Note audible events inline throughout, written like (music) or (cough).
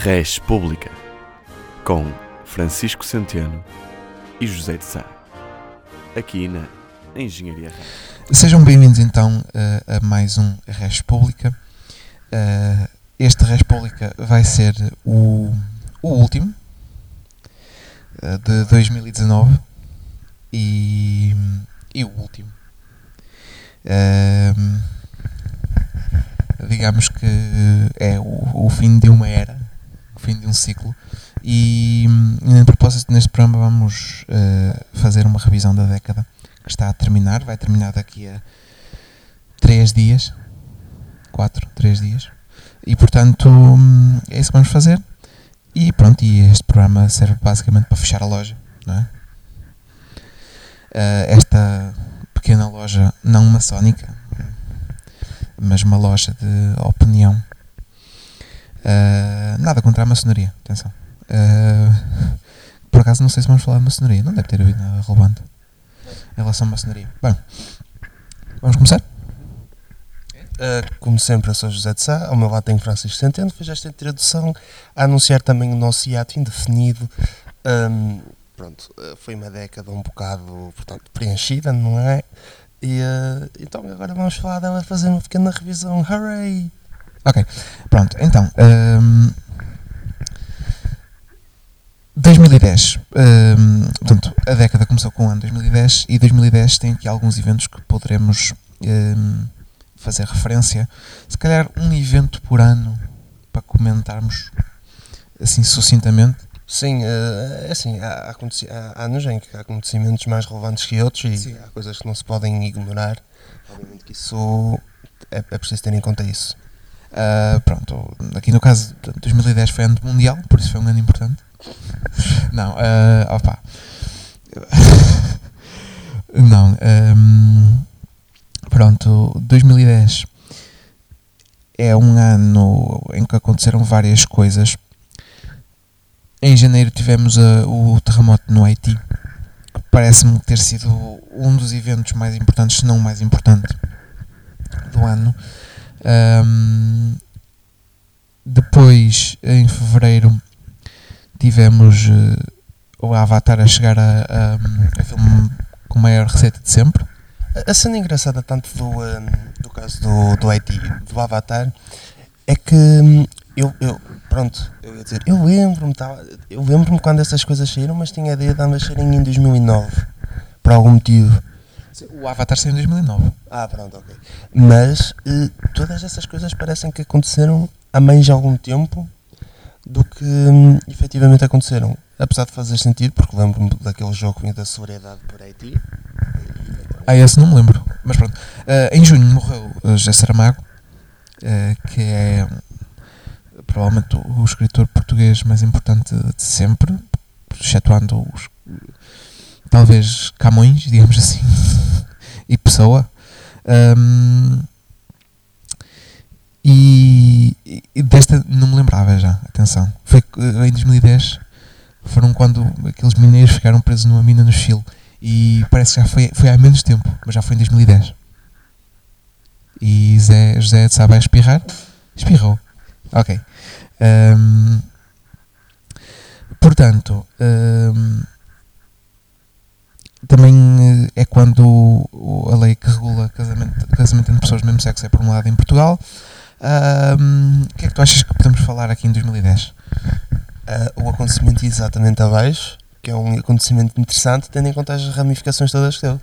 Res Pública, com Francisco Centeno e José de Sá, aqui na Engenharia. Sejam bem-vindos então a, a mais um Res Pública. Uh, este Res Pública vai ser o, o último uh, de 2019 e, e o último. Digamos que é o, o fim de uma era, fim de um ciclo. E, em propósito, neste programa, vamos uh, fazer uma revisão da década que está a terminar. Vai terminar daqui a 3 dias, 4, 3 dias. E portanto, é isso que vamos fazer. E pronto, e este programa serve basicamente para fechar a loja, não é? Uh, esta pequena loja não maçónica, mas uma loja de opinião. Uh, nada contra a maçonaria, atenção. Uh, por acaso não sei se vamos falar de maçonaria, não deve ter havido nada relevante em relação à maçonaria. Bem, vamos começar? Uh, como sempre, eu sou José de Sá, ao meu lado tenho Francisco Centeno, fez esta introdução a anunciar também o nosso hiato indefinido. Um, pronto, foi uma década um bocado portanto, preenchida, não é? E uh, então agora vamos falar dela fazer uma pequena revisão. Hooray! Ok, pronto, então. Um, 2010. Um, portanto, a década começou com o ano 2010 e 2010 tem aqui alguns eventos que poderemos um, fazer referência. Se calhar um evento por ano para comentarmos assim sucintamente. Sim, é assim, há, há, há anos em que há acontecimentos mais relevantes que outros e Sim. há coisas que não se podem ignorar. Obviamente que isso é, é preciso ter em conta isso. Uh, pronto, aqui no caso 2010 foi ano mundial, por isso foi um ano importante. Não, uh, opa. (laughs) Não, um, pronto, 2010 é um ano em que aconteceram várias coisas em janeiro tivemos o terremoto no Haiti, parece-me ter sido um dos eventos mais importantes, se não o mais importante, do ano. Um, depois, em fevereiro, tivemos uh, o Avatar a chegar a, a, a, filme com maior receita de sempre. A cena engraçada tanto do, um, do caso do, do Haiti, do Avatar, é que hum, eu, eu, pronto, eu ia dizer, eu lembro-me, eu lembro-me quando essas coisas saíram, mas tinha a ideia de ambas saírem em 2009, por algum motivo. O Avatar saiu em 2009. Ah, pronto, ok. Mas eh, todas essas coisas parecem que aconteceram há mais de algum tempo do que hum, efetivamente aconteceram. Apesar de fazer sentido, porque lembro-me daquele jogo da sobriedade por Haiti. Ah, esse não me lembro. Mas pronto. Uh, em junho morreu José Saramago, uh, que é provavelmente o, o escritor português mais importante de sempre, excetuando os talvez Camões, digamos assim, (laughs) e Pessoa. Um, e, e, desta não me lembrava já, atenção. Foi em 2010, foram quando aqueles mineiros ficaram presos numa mina no Chile. E parece que já foi, foi há menos tempo, mas já foi em 2010. E Zé, José sabe a espirrar? Espirrou. Ok. Um, portanto, um, também eh, é quando a lei que regula casamento, casamento entre pessoas do mesmo sexo é promulgada em Portugal. Um, o que é que tu achas que podemos falar aqui em 2010? Uh, ah, o acontecimento exatamente abaixo, que é um acontecimento interessante, tendo em conta as ramificações todas que teve.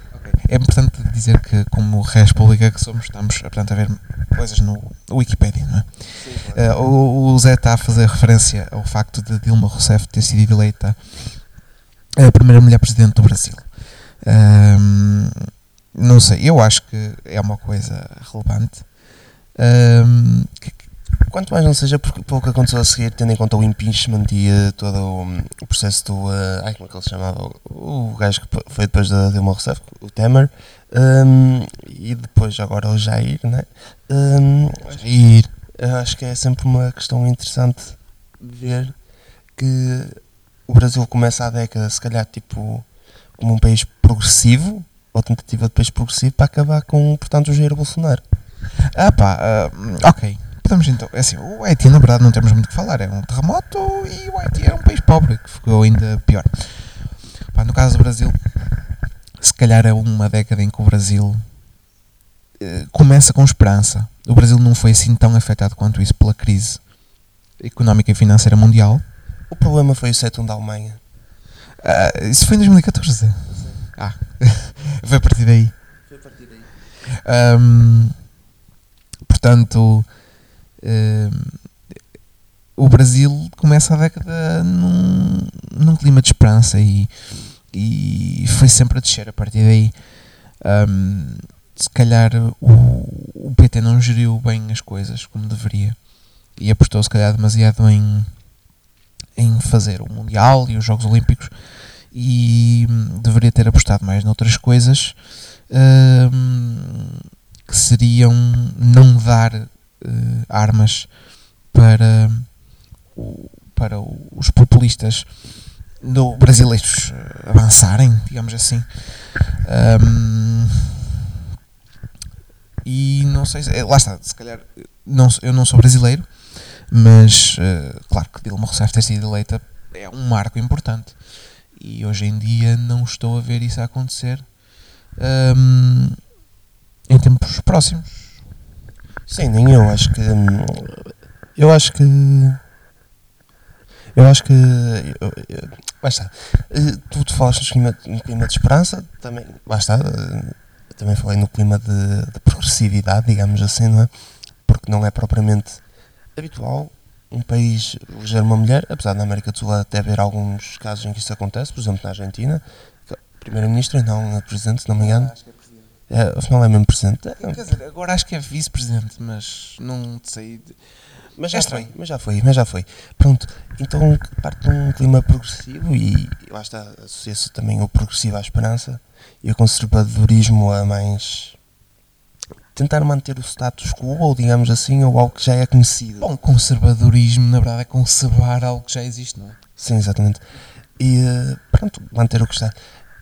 É importante dizer que, como res pública que somos, estamos portanto, a ver coisas no Wikipedia, não é? Sim, claro. uh, o, o Zé está a fazer referência ao facto de Dilma Rousseff ter sido eleita a primeira mulher presidente do Brasil. Um, não sei, eu acho que é uma coisa relevante. Um, que, Quanto mais não seja por, pelo que aconteceu a seguir, tendo em conta o impeachment e uh, todo o, o, processo do. Uh, ai, como é que ele se chamava? O, o gajo que foi depois da Dilma Rousseff, o Temer, um, e depois agora o Jair, né? Um, Jair. Acho que é sempre uma questão interessante ver que o Brasil começa a década, se calhar, tipo, como um país progressivo, ou tentativa de país progressivo, para acabar com, portanto, o Jair Bolsonaro. Ah pá, uh, ok podemos então. É assim, o Haiti, na verdade, não temos muito o que falar. É um terremoto e o Haiti é um país pobre, que ficou ainda pior. Pá, no caso do Brasil, se calhar é uma década em que o Brasil eh, começa com esperança. O Brasil não foi assim tão afetado quanto isso pela crise económica e financeira mundial. O problema foi o 7-1 da Alemanha. Ah, isso foi em 2014. Ah, (laughs) foi a partir daí. Foi a partir daí. Ahm, portanto, o Brasil começa a década num, num clima de esperança e, e foi sempre a descer a partir daí. Ahm, se calhar o, o PT não geriu bem as coisas como deveria e apostou se calhar demasiado em, em fazer o Mundial e os Jogos Olímpicos e hum, deveria ter apostado mais noutras coisas hum, que seriam não dar eh, armas para, o- para os populistas do, brasileiros avançarem, digamos assim. Hum, e não sei, se, eh, lá está, se calhar não, eu não sou brasileiro, mas eh, claro que Dilma Rousseff ter sido eleita é um marco importante e hoje em dia não estou a ver isso a acontecer hum, em tempos próximos. Sim, nem eu. Acho que. hum, Eu acho que. Eu acho que. está. Eh, Tu, tu falaste no clima, no clima de esperança, também. Está. eh, Também falei no clima de, de progressividade, digamos assim, não é? Porque não é propriamente habitual um país eleger uma mulher, apesar da América do Sul até haver alguns casos em que isso acontece, por exemplo na Argentina, que é primeiro-ministro e não a presidente, se não me engano. É, afinal é mesmo presidente. É, Quer dizer, agora acho que é vice-presidente, mas não sei. de- Mas É já estranho. foi, mas já foi, mas já foi. Pronto, então parte de um clima progressivo e lá está, associa-se também o progressivo à esperança e o conservadorismo a mais tentar manter o status quo, ou digamos assim, ou algo que já é conhecido. Bom, conservadorismo na verdade é conservar algo que já existe, não é? Sim, exatamente. E eh, pronto, manter o que está.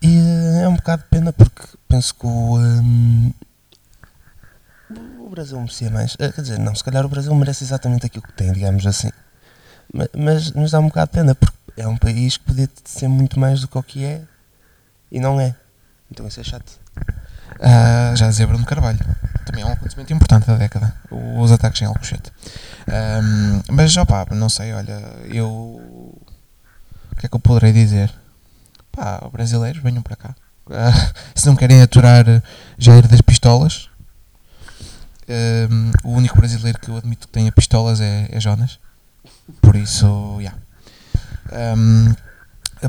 E eh, é um bocado de pena porque penso que o, hum, o Brasil merecia mais. Eh, quer dizer, não, se calhar o Brasil merece exatamente aquilo que tem, digamos assim. Ma- Mas nos dá um bocado de pena porque é um país que podia ser muito mais do que o que é e não é. Então isso é chato. Ah, já dizia Bruno Carvalho. Também é um acontecimento importante da década. Os ataques em Alcochete. Ahm, mas, opá, não sei, olha, eu. O que é que eu poderei dizer? Pá, brasileiros, venham para cá. Ah, (laughs) se não querem aturar Jair das pistolas, ahm, o único brasileiro que eu admito que tenha pistolas é, é Jonas. Por isso, já. Ahm,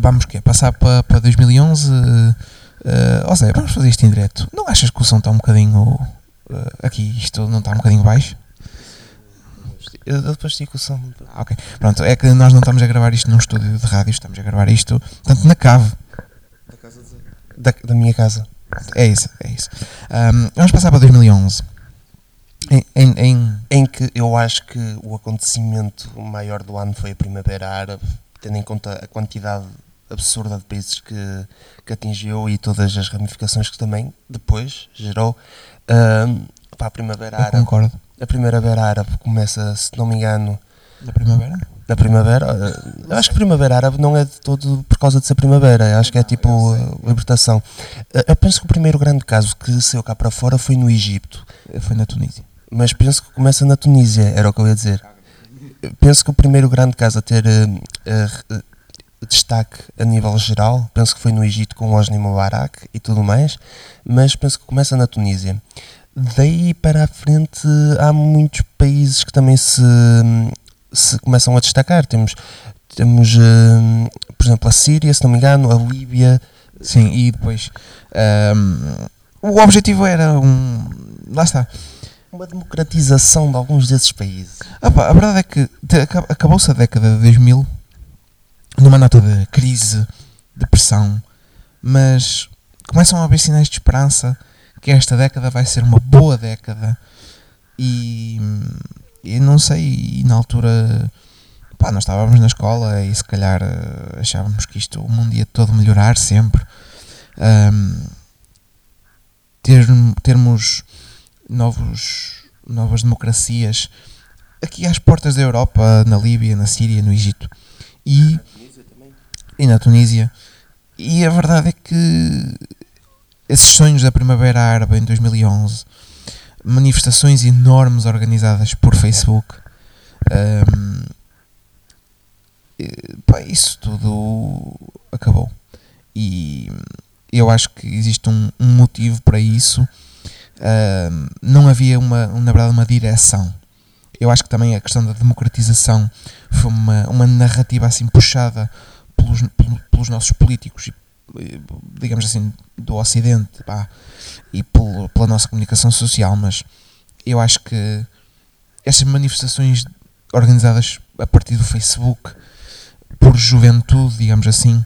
vamos que Passar para, para 2011. Uh, Zé, vamos fazer isto em direto. Não achas que o som está um bocadinho. Uh, aqui, isto não está um bocadinho baixo? Eu, depois digo o som. Ah, ok. Pronto, é que nós não estamos a gravar isto num estúdio de rádio, estamos a gravar isto, portanto, na cave. Da, da minha casa. É isso, é isso. Um, vamos passar para 2011. Em, em, em- em que eu acho que o acontecimento maior do ano foi a Primavera Árabe, tendo em conta a quantidade absurda de países que, que atingiu e todas as ramificações que também depois gerou. Pá, a Primavera eu Árabe, concordo. a Primavera Árabe começa, se não me engano, Da primavera? na primavera. eh, Eu acho que Primavera Árabe não é de todo por causa de ser primavera, eu acho que é tipo libertação. Eh, Eu penso que o primeiro grande caso que saiu cá para fora foi no Egito. Foi na Tunísia. mas penso que começa na Tunísia, era o que eu ia dizer. Penso que o primeiro grande caso a ter eh, eh, destaque a nível geral, penso que foi no Egito com Hosni Mubarak e tudo mais, mas penso que começa na Tunísia. Daí para a frente há muitos países que também se, se começam a destacar. Temos, temos eh, por exemplo, a Síria, se não me engano, a Líbia, Sim, e depois. um, o objetivo era um. Lá está. uma democratização de alguns desses países. Ah pá, a verdade é que acabou-se a década de 2000 numa nota de crise, depressão, mas começam a haver sinais de esperança que esta década vai ser uma boa década e, e não sei, e na altura pá, nós estávamos na escola e se calhar eh, achávamos que isto o mundo ia todo melhorar sempre. Ahm, ter, termos novos, novas democracias aqui às portas da Europa, na Líbia, na Síria, no Egito e, e na Tunísia. E a verdade é que esses sonhos da Primavera Árabe em 2011, manifestações enormes organizadas por Facebook, um, pá, isso tudo acabou. E eu acho que existe um, um motivo para isso. Um, não havia, uma, na verdade, uma direção. Eu acho que também a questão da democratização foi uma, uma narrativa assim puxada pelos, pelos nossos políticos digamos assim, do Ocidente pá, e pelo, pela nossa comunicação social, mas eu acho que estas manifestações organizadas a partir do Facebook por juventude, digamos assim,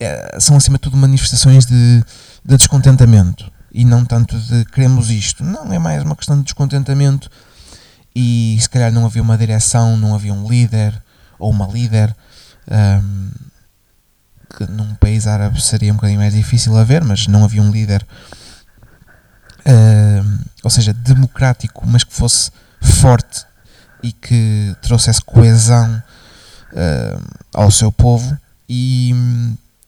é, são acima de tudo manifestações de, de descontentamento e não tanto de queremos isto. Não, é mais uma questão de descontentamento e se calhar não havia uma direção, não havia um líder ou uma líder. Um, que num país árabe seria um bocadinho mais difícil a ver, mas não havia um líder, ou seja, democrático, mas que fosse forte e que trouxesse coesão ao seu povo. E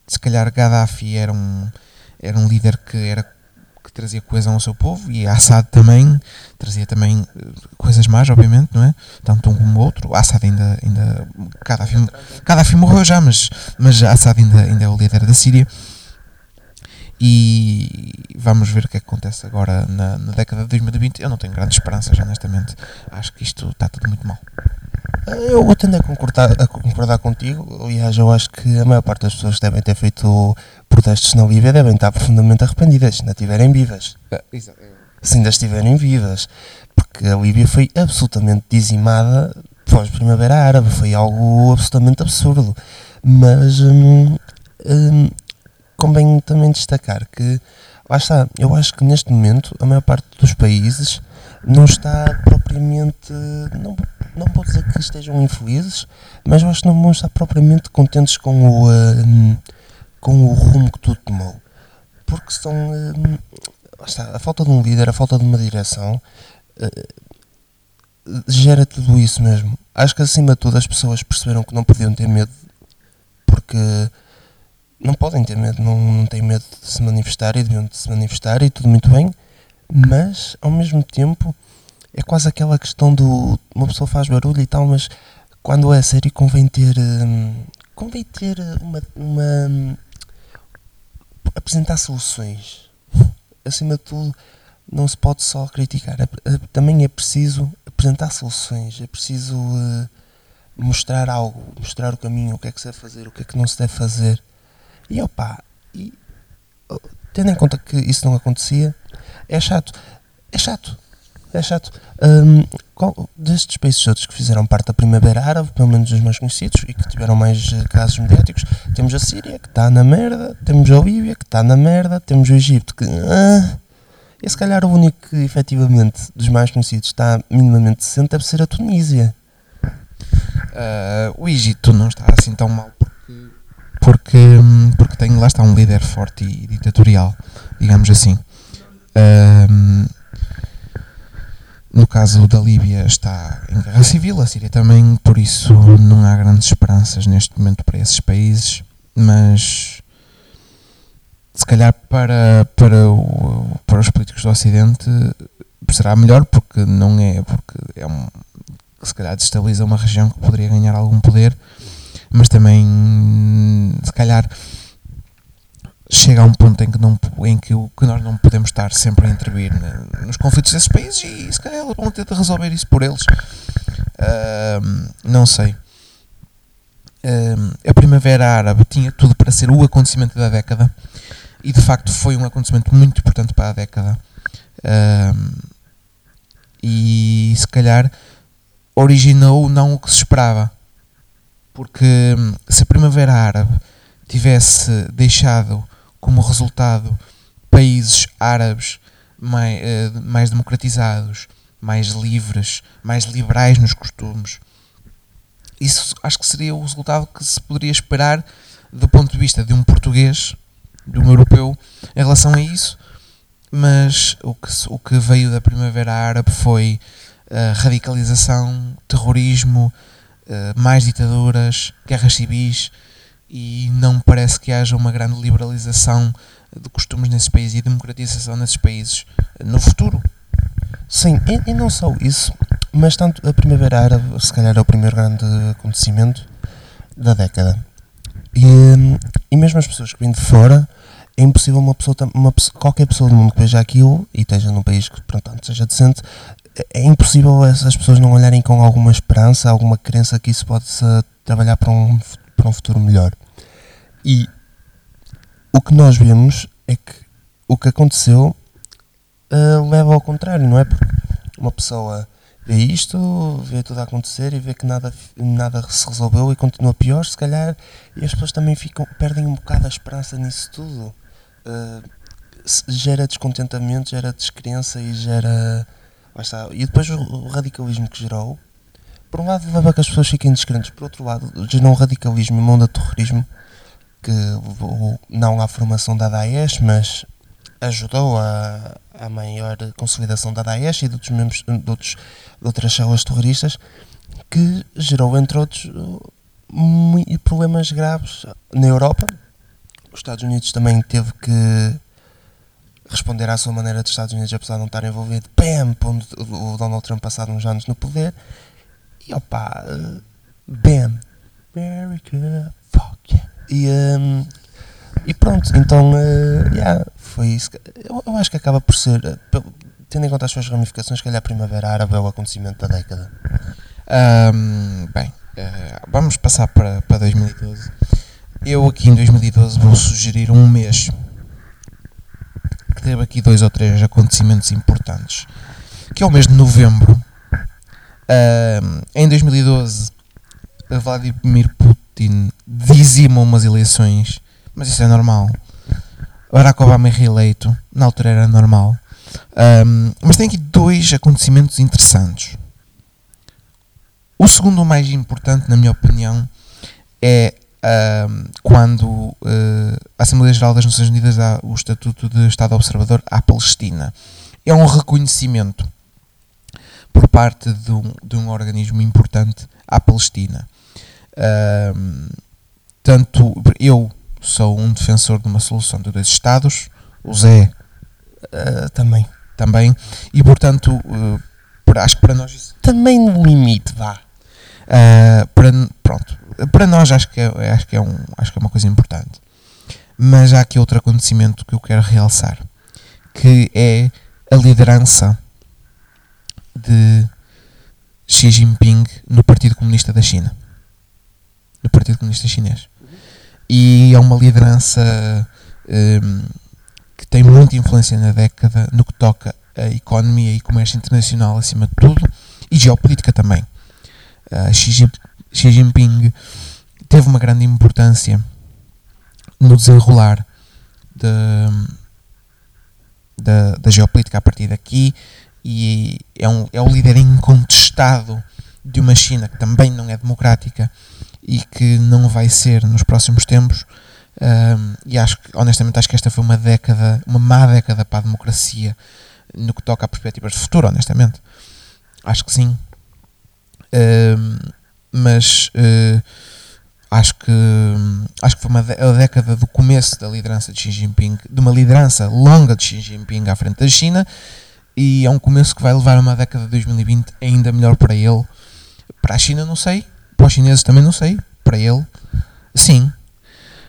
se calhar Gaddafi era um, era um líder que era trazia coesão ao seu povo e Assad também trazia também eh, coisas más, obviamente, não é? Tanto um como o outro. Assad ainda, ainda Gaddafi, Gaddafi morreu já, mas, mas Assad ainda, ainda é o líder da Síria. E vamos ver o que, é que acontece agora na, na década de 2020. Eu não tenho grandes esperanças, honestamente. Acho que isto está tudo muito mal. Eu tendo a concordar, a concordar contigo. Aliás, eu acho que a maior parte das pessoas devem ter feito protestos na Líbia devem estar profundamente arrependidas, se ainda estiverem vivas. É. Se ainda estiverem vivas. Porque a Líbia foi absolutamente dizimada pós-Primavera Árabe. Foi algo absolutamente absurdo. Mas hum, hum, convém também destacar que, lá está, eu acho que neste momento a maior parte dos países não está propriamente. Não, não vou dizer que estejam infelizes, mas eu acho que não vão estar propriamente contentes com o, uh, com o rumo que tudo tomou. Porque são. Uh, está, a falta de um líder, a falta de uma direção, uh, gera tudo isso mesmo. Acho que acima de tudo as pessoas perceberam que não podiam ter medo, porque não podem ter medo, não, não têm medo de se manifestar e deviam de se manifestar e tudo muito bem, mas ao mesmo tempo é quase aquela questão do uma pessoa faz barulho e tal, mas quando é sério convém ter hum, convém ter uma, uma hum, apresentar soluções. Acima de tudo não se pode só criticar. É, é, também é preciso apresentar soluções. É preciso uh, mostrar algo mostrar o caminho o que é que se deve fazer o que é que não se deve fazer. E opa e, tendo em conta que isso não acontecia é chato. É chato é chato. Um, qual, destes países todos que fizeram parte da Primavera Árabe, pelo menos os mais conhecidos e que tiveram mais uh, casos mediáticos, temos a Síria que está na merda, temos a Líbia que está na merda, temos o Egito que. Uh, e se calhar o único que efetivamente dos mais conhecidos está minimamente decente deve ser a Tunísia. Uh, o Egito não está assim tão mal porque, porque, hum, porque tem lá está um líder forte e ditatorial, digamos assim. Uh, no caso da Líbia está em guerra civil, a Síria também, por isso não há grandes esperanças neste momento para esses países, mas se calhar para, para, o, para os políticos do Ocidente será melhor porque não é porque é um se calhar destabiliza uma região que poderia ganhar algum poder, mas também se calhar chega a um ponto em que, não, em que, que nós não podemos estar sempre a intervir nos conflitos desses países e se calhar eles vão tentar resolver isso por eles. Uh, não sei. Uh, a Primavera Árabe tinha tudo para ser o acontecimento da década e de facto foi um acontecimento muito importante para a década. Uh, e se calhar originou não o que se esperava. Porque se a Primavera Árabe tivesse deixado como resultado países árabes mais, uh, mais democratizados, mais livres, mais liberais nos costumes. Isso acho que seria o resultado que se poderia esperar do ponto de vista de um português, de um europeu, em relação a isso. Mas o que, o que veio da Primavera Árabe foi uh, radicalização, terrorismo, uh, mais ditaduras, guerras civis e não parece que haja uma grande liberalização de costumes nesses países e democratização nesses países no futuro. Sim, e, e, não só isso, mas tanto a Primavera Árabe, se calhar é o primeiro grande acontecimento da década. E, e mesmo as pessoas que vêm de fora, é impossível uma pessoa, uma qualquer pessoa do mundo que veja aquilo e esteja num país que, portanto, seja decente, é, é impossível essas pessoas não olharem com alguma esperança, alguma crença que isso pode trabalhar para um, para um futuro melhor. E o que nós vemos é que o que aconteceu uh, leva ao contrário, não é? Porque uma pessoa vê isto, vê tudo a acontecer e vê que nada, nada se resolveu e continua pior, se calhar, e as pessoas também ficam, perdem um bocado a esperança nisso tudo. Uh, gera descontentamento, gera descrença e gera. Está. E depois o, o, radicalismo que gerou, por um lado leva a que as pessoas fiquem descrentes, por outro lado, gerou um radicalismo e um mundo de terrorismo que não à formação da Daesh, mas ajudou a, a maior consolidação da Daesh e de outros, membros, de, outros, de outras células terroristas, que gerou, entre outros, problemas graves na Europa. Os Estados Unidos também teve que responder à sua maneira dos Estados Unidos, apesar de não estar envolvido, bam, pondo o Donald Trump passado uns anos no poder. E opa, bam, America, fuck yeah. E, um, e pronto, então, uh, yeah, foi isso. Eu, eu, acho que acaba por ser, uh, tendo em conta as suas ramificações, que calhar a Primavera Árabe é o acontecimento da década. Um, bem, uh, vamos passar para, para 2012. Eu aqui em 2012 vou sugerir um mês que teve aqui dois ou três acontecimentos importantes, que é o mês de novembro. em 2012, Vladimir Putin dizima umas eleições, mas isso é normal. Barack Obama é reeleito, na altura era normal. Um, mas tem aqui dois acontecimentos interessantes. O segundo mais importante, na minha opinião, é um, quando uh, a Assembleia Geral das Nações Unidas dá o Estatuto de Estado Observador à Palestina. É um reconhecimento por parte de um, de um organismo importante à Palestina. Um, tanto eu sou um defensor de uma solução de dois Estados, o Zé uh, também. Também, e portanto, uh, acho que para nós isso. Também no limite, vá. Uh, para, pronto, para nós acho que, é, acho, que é um, acho que é uma coisa importante. Mas há aqui outro acontecimento que eu quero realçar, que é a liderança de Xi Jinping no Partido Comunista da China do Partido Comunista Chinês. E é uma liderança um, que tem muita influência na década no que toca a economia e comércio internacional acima de tudo e geopolítica também. Uh, Xi, Jinping teve uma grande importância no desenrolar de, da, da geopolítica a partir daqui e é, um, é o líder incontestado de uma China que também não é democrática e que não vai ser nos próximos tempos. E acho que, honestamente, acho que esta foi uma década, uma má década para a democracia no que toca a perspectivas de futuro, honestamente. Acho que sim. Mas uh, acho que acho que foi uma a década do começo da liderança de Xi Jinping, de uma liderança longa de Xi Jinping à frente da China, e é um começo que vai levar uma década de 2020 ainda melhor para ele. Para a China, não sei, para os chineses também não sei. Para ele, sim.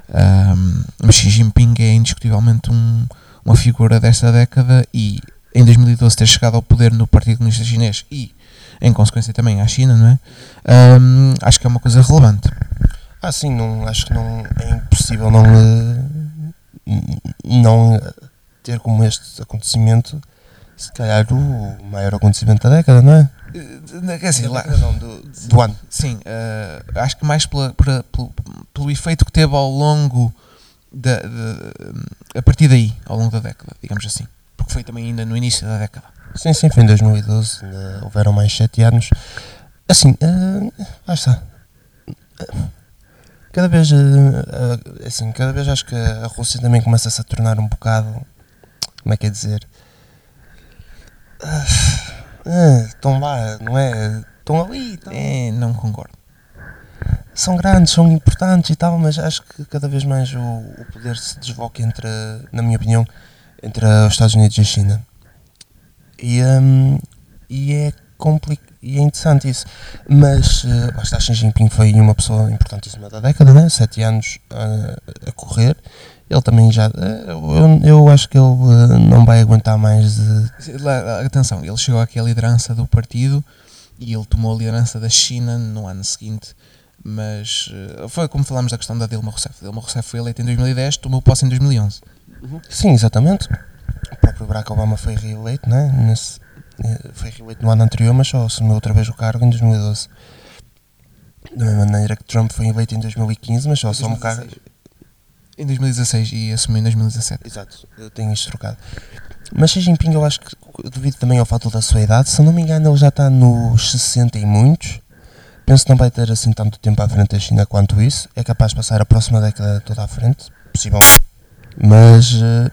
Um, mas Xi Jinping é indiscutivelmente um, uma figura desta década e em 2012 ter chegado ao poder no Partido Comunista Chinês e em consequência também à China, não é? Um, acho que é uma coisa relevante. Ah, sim, não, acho que não é impossível não, não ter como este acontecimento, se calhar o maior acontecimento da década, não é? Eh, quer dizer, lá, não, do, do ano. Sim, uh, acho que mais pela, pela, pelo, pelo efeito que teve ao longo da, de, a partir daí, ao longo da década, digamos assim. Porque foi também ainda no início da década. Sim, sim, foi em 2012, ainda houveram mais 7 anos. Assim, uh, lá está. Cada vez, uh, assim, cada vez acho que a Rússia também começa-se a tornar um bocado, como é que é dizer, uh, ah, estão lá, não é? Estão ali, É, não concordo. são grandes, são importantes e tal, mas acho que cada vez mais o, o poder se desloca entre, na minha opinião, entre os Estados Unidos e a China. E, hum, e é complicado. E é interessante isso, mas uh, lá está, Xi Jinping foi uma pessoa importantíssima da década, né? sete anos ah, a correr. Ele também já. eh, eu, eu acho que ele eh, não vai aguentar mais de. Atenção, ele chegou aqui à liderança do partido e ele tomou a liderança da China no ano seguinte. Mas eh, foi como falámos da questão da Dilma Rousseff. Dilma Rousseff foi eleita em 2010, tomou posse em 2011. Sim, exatamente. O próprio Barack Obama foi reeleito, né? Nesse, foi reeleito no ano anterior, mas só assumiu outra vez o cargo em 2012. Da mesma maneira que Trump foi eleito em 2015, mas só assume o cargo. Em 2016 e assumiu em 2017. Exato, eu tenho isto trocado. Mas Xi Jinping, eu acho que, devido também ao fato da sua idade, se não me engano, ele já está nos 60 e muitos. Penso que não vai ter assim tanto tempo à frente da China quanto isso. É capaz de passar a próxima década toda à frente, possível. Mas, eh,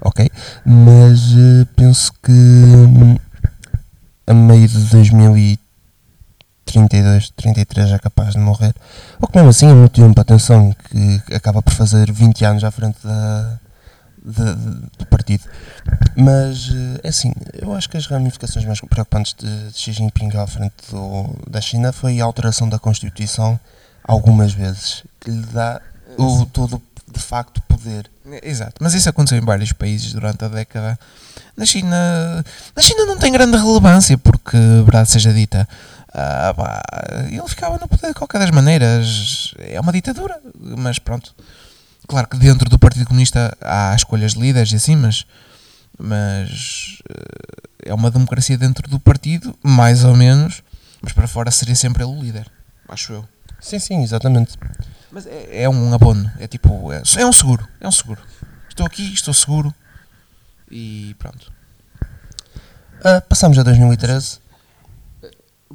ok. Mas eh, penso que hum, a meio de 2032, 33 é capaz de morrer. Ou que mesmo assim é muito tempo, atenção, que acaba por fazer 20 anos à frente da, da- do partido. Mas, eh, é assim, eu acho que as ramificações mais preocupantes de, de Xi Jinping à frente do- da China foi a alteração da Constituição algumas vezes, que lhe dá o todo, de facto, poder. Exato, mas isso aconteceu em vários países durante a década. Na China, na China não tem grande relevância, porque, verdade seja dita, ah, pá, ele ficava no poder de qualquer das maneiras. É uma ditadura, mas pronto. Claro que dentro do Partido Comunista há escolhas de líderes e assim, mas, mas eh, é uma democracia dentro do partido, mais ou menos, mas para fora seria sempre ele o líder, acho eu. Sim, sim, exatamente. Mas é, é um abono, é tipo, é, é um seguro, é um seguro. Estou aqui, estou seguro e pronto. Ah, passamos a 2013.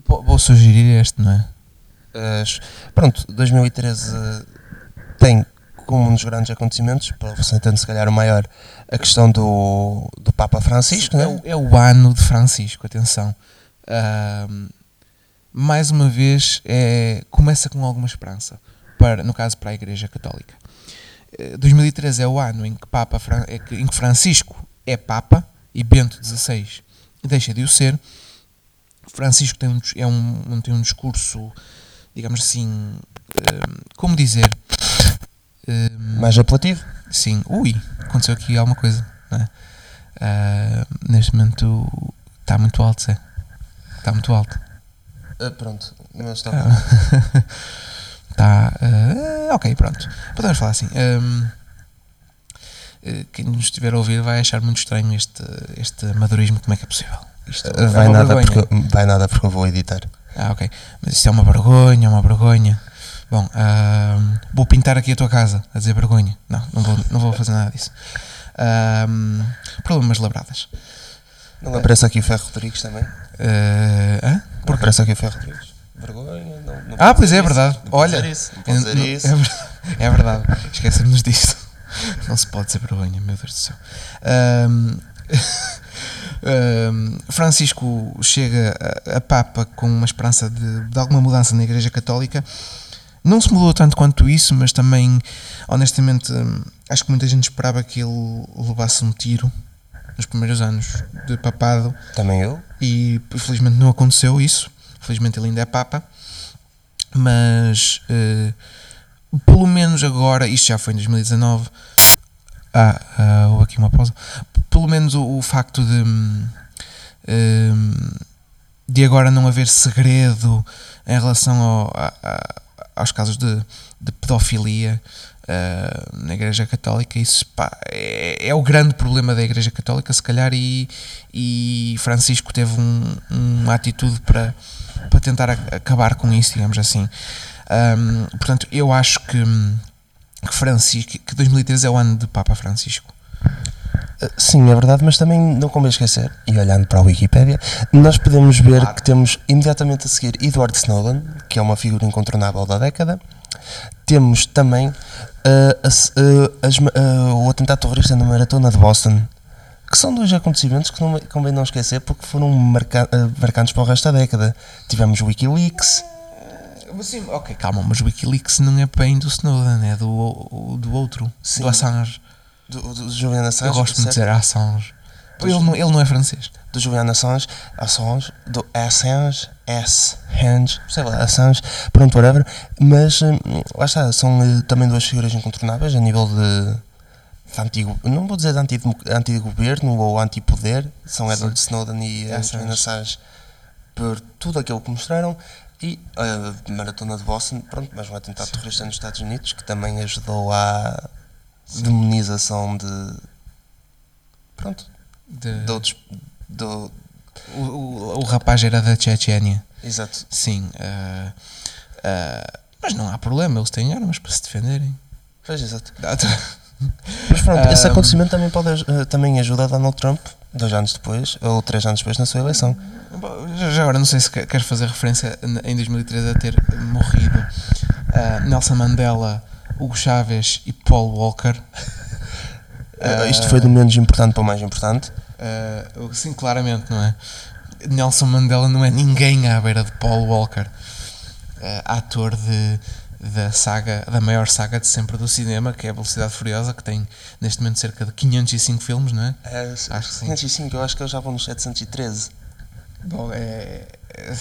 Vou sugerir este, não é? As- pronto, 2013 eh, tem como um dos grandes acontecimentos, para você se calhar o maior, a questão do, do Papa Francisco, é, né? o, é o ano de Francisco, atenção. Ahm, mais uma vez, é, começa com alguma esperança, para, no caso para a Igreja Católica. Eh, 2013 é o ano em que, Papa, é em que Francisco é Papa e Bento XVI deixa de o ser. Francisco tem um, é um, um- tem um discurso, digamos assim, ahm, como dizer, ahm, Mais apelativo. Sim, ui, aconteceu aqui alguma coisa. não é? Ah, neste momento está muito alto, Zé. Está muito alto. Ah, pronto, mas está. Está. (laughs) ah, ok, pronto. Podemos falar assim. Eh, quem nos estiver a ouvir vai achar muito estranho este, este amadorismo. Como é que é possível? Isto é vai, uma nada vergonha. porque, vai nada porque eu vou editar. Ah, ok. Mas isto é uma vergonha, é uma vergonha. Bom, ahm, vou pintar aqui a tua casa a dizer vergonha. Não, não vou, não vou fazer nada disso. Ahm, problemas labradas. Não aparece aqui o Ferro Rodrigues também? Ah, hã? Não aparece aqui o Ferro Rodrigues? Vergonha? Não, não Ah, pois é, isso. verdade. Não pode Olha, isso. Não pode dizer não- (laughs) isso. É, ver- é verdade. Esquecemos disso. Não se pode ser vergonha, meu Deus do céu. Ahm, (laughs) Francisco chega a, Papa com uma esperança de, de alguma mudança na Igreja Católica. Não se mudou tanto quanto isso, mas também, honestamente, hum, acho que muita gente esperava que ele levasse um tiro nos primeiros anos de papado Também eu? e felizmente não aconteceu isso. Felizmente ele ainda é Papa, mas eh, pelo menos agora, isto já foi em 2019. Ah, ah, houve aqui uma pausa. Pelo menos o, o facto de, hum, hum, de agora não haver segredo em relação ao- a- a- aos casos de, de pedofilia ah, na Igreja Católica, isso pá, é, é o grande problema da Igreja Católica, se calhar, e, e Francisco teve um- uma atitude para, para tentar acabar com isso, digamos assim. Ahm, portanto, eu acho que, que Francisco, que 2013 é o ano de Papa Francisco. Uh, Sim, é verdade, mas também não convém esquecer, e olhando para a Wikipédia, nós podemos ver que temos imediatamente a seguir Edward Snowden, que é uma figura incontornável da década. Temos também uh, a se- uh, as uh, o atentado terrorista na maratona de Boston, que são dois acontecimentos que não convém não esquecer porque foram marca, eh, marcantes para o resto da década. Tivemos Wikileaks, Sim, ok, calma, mas o Wikileaks não é bem do Snowden, é do, do outro, Sim. do Assange. do, do Julian Assange, Eu gosto de dizer Assange. Ele não, ele não é francês. do Julian Assange, Assange, do Assange, Assange, sei lá, Assange, pronto, whatever, mas hum, lá está, são eh, também duas figuras incontornáveis a nível de, de antigo, não vou dizer de antigo, antigo-governo ou antipoder, são Edward Snowden e eh. Julian Assange por tudo aquilo que mostraram e a maratona de Boston, pronto, mais um atentado terrorista nos Estados Unidos que também ajudou à demonização de, pronto, De- de outros, do, o, o, o rapaz era da Chechênia. exato, Sim. ah, ah, mas não há problema, eles têm armas para se defenderem. Pois, exato. Ah. Mas pronto, esse Ahm. acontecimento também pode eh, também ajuda Donald Trump, dois anos depois, ou três anos depois, na sua eleição. Já agora, não sei se que- queres fazer referência em 2013 a ter morrido ah, Nelson Mandela, Hugo Chávez e Paul Walker. Ah, (laughs) isto foi do menos importante para o mais importante. ah, sim, claramente, não é? Nelson Mandela não é ninguém à beira de Paul Walker, ah, ator de, da saga, da maior saga de sempre do cinema, que é a Velocidade Furiosa, que tem neste momento cerca de 505 filmes, não é? Acho que sim. 505, eu acho que eles já vão nos 713. Bom, é, é-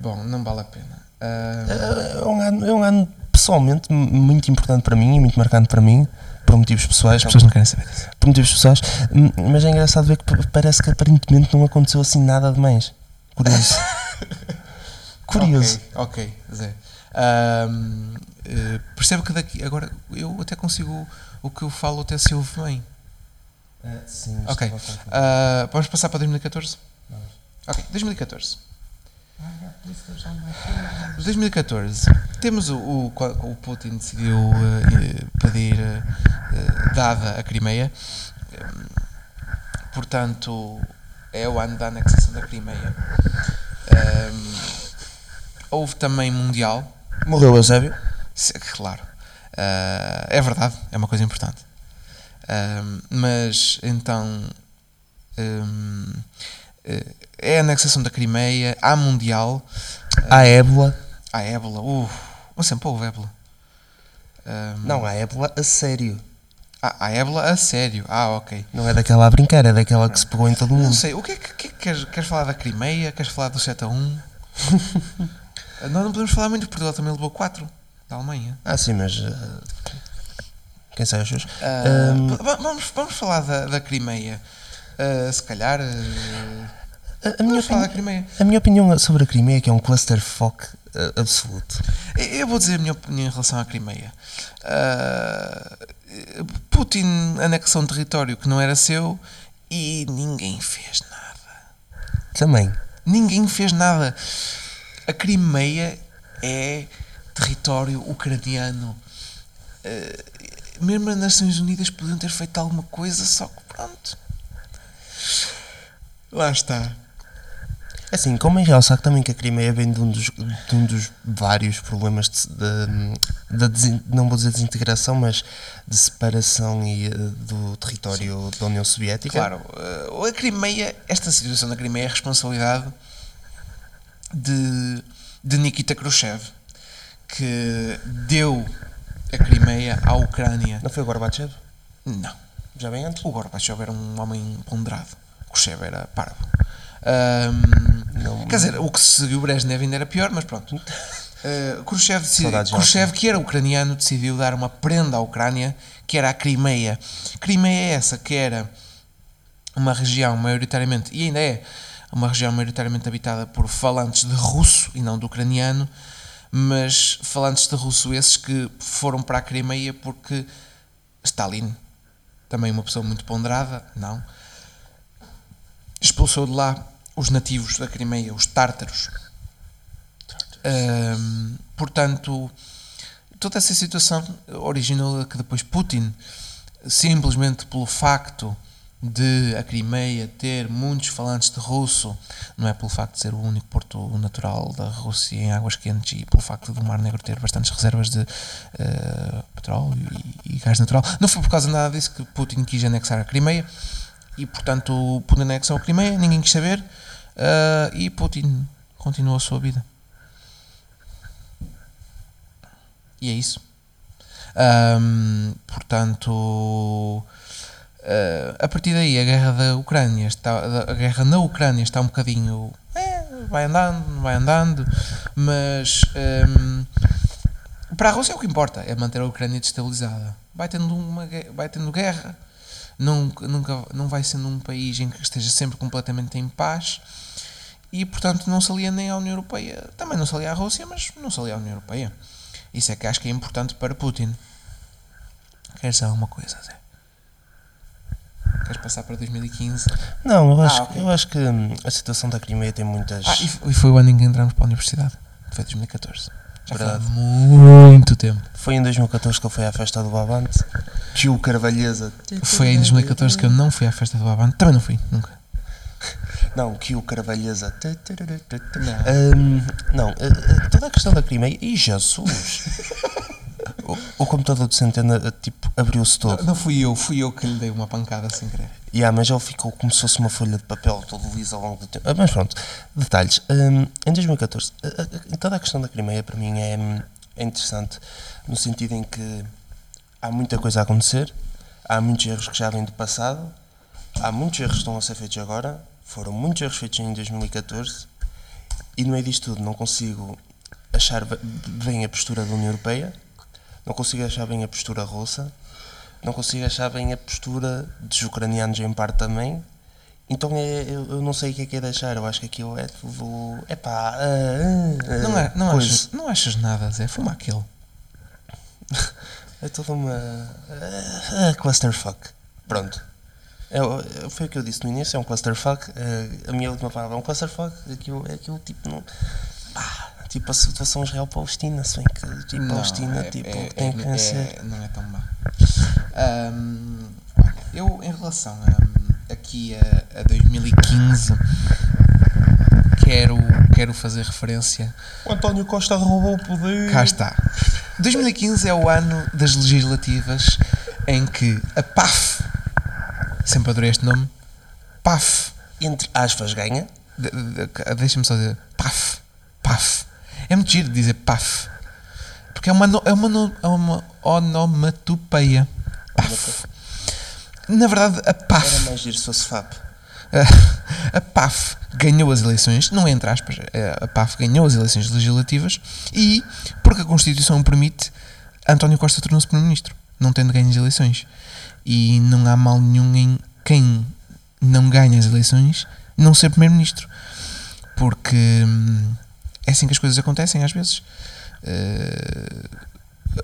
Bom, não vale a pena. Eh, É um ano, é um ano pessoalmente muito importante para mim e muito marcante para mim, por motivos pessoais. as pessoas não querem saber disso. Por motivos pessoais, m- mas é engraçado ver que parece que aparentemente não aconteceu assim nada demais. Curioso. (laughs) Curioso. Ok, ok, Zé. Eh, percebo que daqui. Agora eu até consigo. O que eu falo até se ouve bem. Sim, mas Ok. Ah, vamos passar para 2014? Ok, 2014. 2014 temos o, o, o Putin decidiu eh, pedir eh, dada a Crimeia Hum, portanto é o ano da anexação da Crimeia Hum, houve também Mundial Morreu Eusébio. Claro. Ah, é verdade, é uma coisa importante. Ahm, mas então hum, eh, é a anexação da Crimeia, há Mundial, Há ébola. há ébola. Uh, mas sempre houve ébola. Ahm, Não, há ébola a sério. há, há ébola a sério. Ah, ok. Não é daquela a brincar, é daquela que se pegou em todo Não mundo. sei, o que é que, que é que queres, queres falar da Crimeia? Queres falar do 7 a 1? (laughs) Ah, Nós não podemos falar muito, porque Portugal também levou 4 da Alemanha. Ah, sim, mas. eh, quem sabe os seus? Ah, Ahm. va- vamos, vamos falar da, da Crimeia. Ah, se calhar. A, a minha vamos falar da opinião, Crimeia. a minha opinião sobre a Crimeia é que é um clusterfuck eh, absoluto. Eu vou dizer a minha opinião em relação à Crimeia. Ah, Putin anexou um território que não era seu e ninguém fez nada. Também. Ninguém fez nada. A Crimeia é território ucraniano. Eh, mesmo as Nações Unidas podiam ter feito alguma coisa, só que pronto. Lá está. Assim, como em realçar também que a Crimeia vem de um dos, de um dos vários problemas de, de- não vou dizer desintegração, mas de separação e, eh, do território da União Soviética. Claro, eh, a Crimeia, esta situação da Crimeia é responsabilidade de, de Nikita Khrushchev, que deu a Crimeia à Ucrânia. Não foi o Gorbachev? Não. Já bem antes? O Gorbachev era um homem ponderado. O Khrushchev era parvo. Ahm, Não- quer dizer, o que seguiu Brezhnev ainda era pior, mas pronto. Uh, (laughs) Khrushchev, decidi- Khrushchev, que era ucraniano, decidiu dar uma prenda à Ucrânia, que era a Crimeia. Crimeia é essa, que era uma região maioritariamente, e ainda é, uma região maioritariamente habitada por falantes de russo e não de ucraniano, mas falantes de russo esses que foram para a Crimeia porque Stalin, também uma pessoa muito ponderada, não, expulsou de lá os nativos da Crimeia, os tártaros. Portanto, toda essa situação originou que depois Putin, simplesmente pelo facto de a Crimeia ter muitos falantes de russo, não é pelo facto de ser o único porto natural da Rússia em águas quentes e pelo facto do Mar Negro ter bastantes reservas de eh, petróleo e, e gás natural, não foi por causa de nada disso que Putin quis anexar a Crimeia. E portanto, Putin anexou a Crimeia, ninguém quis saber. ah, e Putin continuou a sua vida. E é isso. Ahm, portanto, ah, a partir daí, a guerra da Ucrânia está, a guerra na Ucrânia está um bocadinho. é, vai andando, vai andando, mas ahm, para a Rússia o que importa, é manter a Ucrânia destabilizada. Vai tendo, uma, vai tendo guerra, nunca, nunca, não vai sendo um país em que esteja sempre completamente em paz e, portanto, não se alia nem à União Europeia. Também não se alia à Rússia, mas não se alia à União Europeia. Isso é que acho que é importante para Putin. Queres dizer alguma coisa, Zé? Queres passar para 2015? Não, eu acho, Ah, ok. eu acho que hum, a situação da Crimeia tem muitas. Ah, e foi o ano em que entramos para a universidade. Foi 2014. Já Verdade. muito tempo. Foi em 2014 que ele foi à festa do Avante. Tio Carvalheza. Foi em 2014 que eu não fui à festa do Avante. Também não fui, nunca. Não, Tio Carvalheza. Hum, não, eh, eh, toda a questão da Crimeia. Ih, Jesus! (laughs) o, o computador de Centena eh, tipo, abriu-se todo. Não fui eu, fui eu que lhe dei uma pancada sem querer. Yeah, mas ele ficou como se fosse uma folha de papel todo liso ao longo do tempo. Ah, Mas pronto, detalhes. Hum, em 2014, a- a- a- toda a questão da Crimeia para mim é, hum, é interessante no sentido em que há muita coisa a acontecer, há muitos erros que já vêm do passado, há muitos erros que estão a ser feitos agora, foram muitos erros feitos em 2014 e no meio disto tudo não consigo achar be- bem a postura da União Europeia, não consigo achar bem a postura russa, não consigo achar bem a postura dos ucranianos em parte também. Então é, eu, eu não sei o que é que é deixar, eu acho que aquilo é tudo. É pá. Não, é, não, achas, não achas nada, Zé? Fuma aquele. (laughs) É toda uma. ah, ah, clusterfuck. Pronto. É, o- foi o que eu disse no início, é um clusterfuck. eh, a minha última palavra é um clusterfuck. Aquilo, é aquilo tipo. Não, pá, tipo a situação israel-palestina, se bem que tipo, Palestina é- tipo, é- tem é- que é- vencer. não é tão má. Olha, eu, em relação ahm, aqui a, a 2015, quero, quero fazer referência. O António Costa roubou o poder. Cá está. 2015 é o ano das legislativas em que a PAF, sempre adorei este nome, PAF, Entre aspas, ganha. de- de- de- deixa-me só dizer, PAF, PAF. É muito giro dizer PAF, porque é uma, no- é uma, no- é uma onomatopeia. PAF. Na verdade, a Era PAF, mais giro se fosse FAP. (laughs) a PAF ganhou as eleições, não é entre aspas, é, a PAF ganhou as eleições legislativas e, porque a Constituição o permite, António Costa tornou-se Primeiro-Ministro, não tendo ganho as eleições. E não há mal nenhum em quem não ganha as eleições não ser Primeiro-Ministro. Porque hum, é assim que as coisas acontecem às vezes. Eh,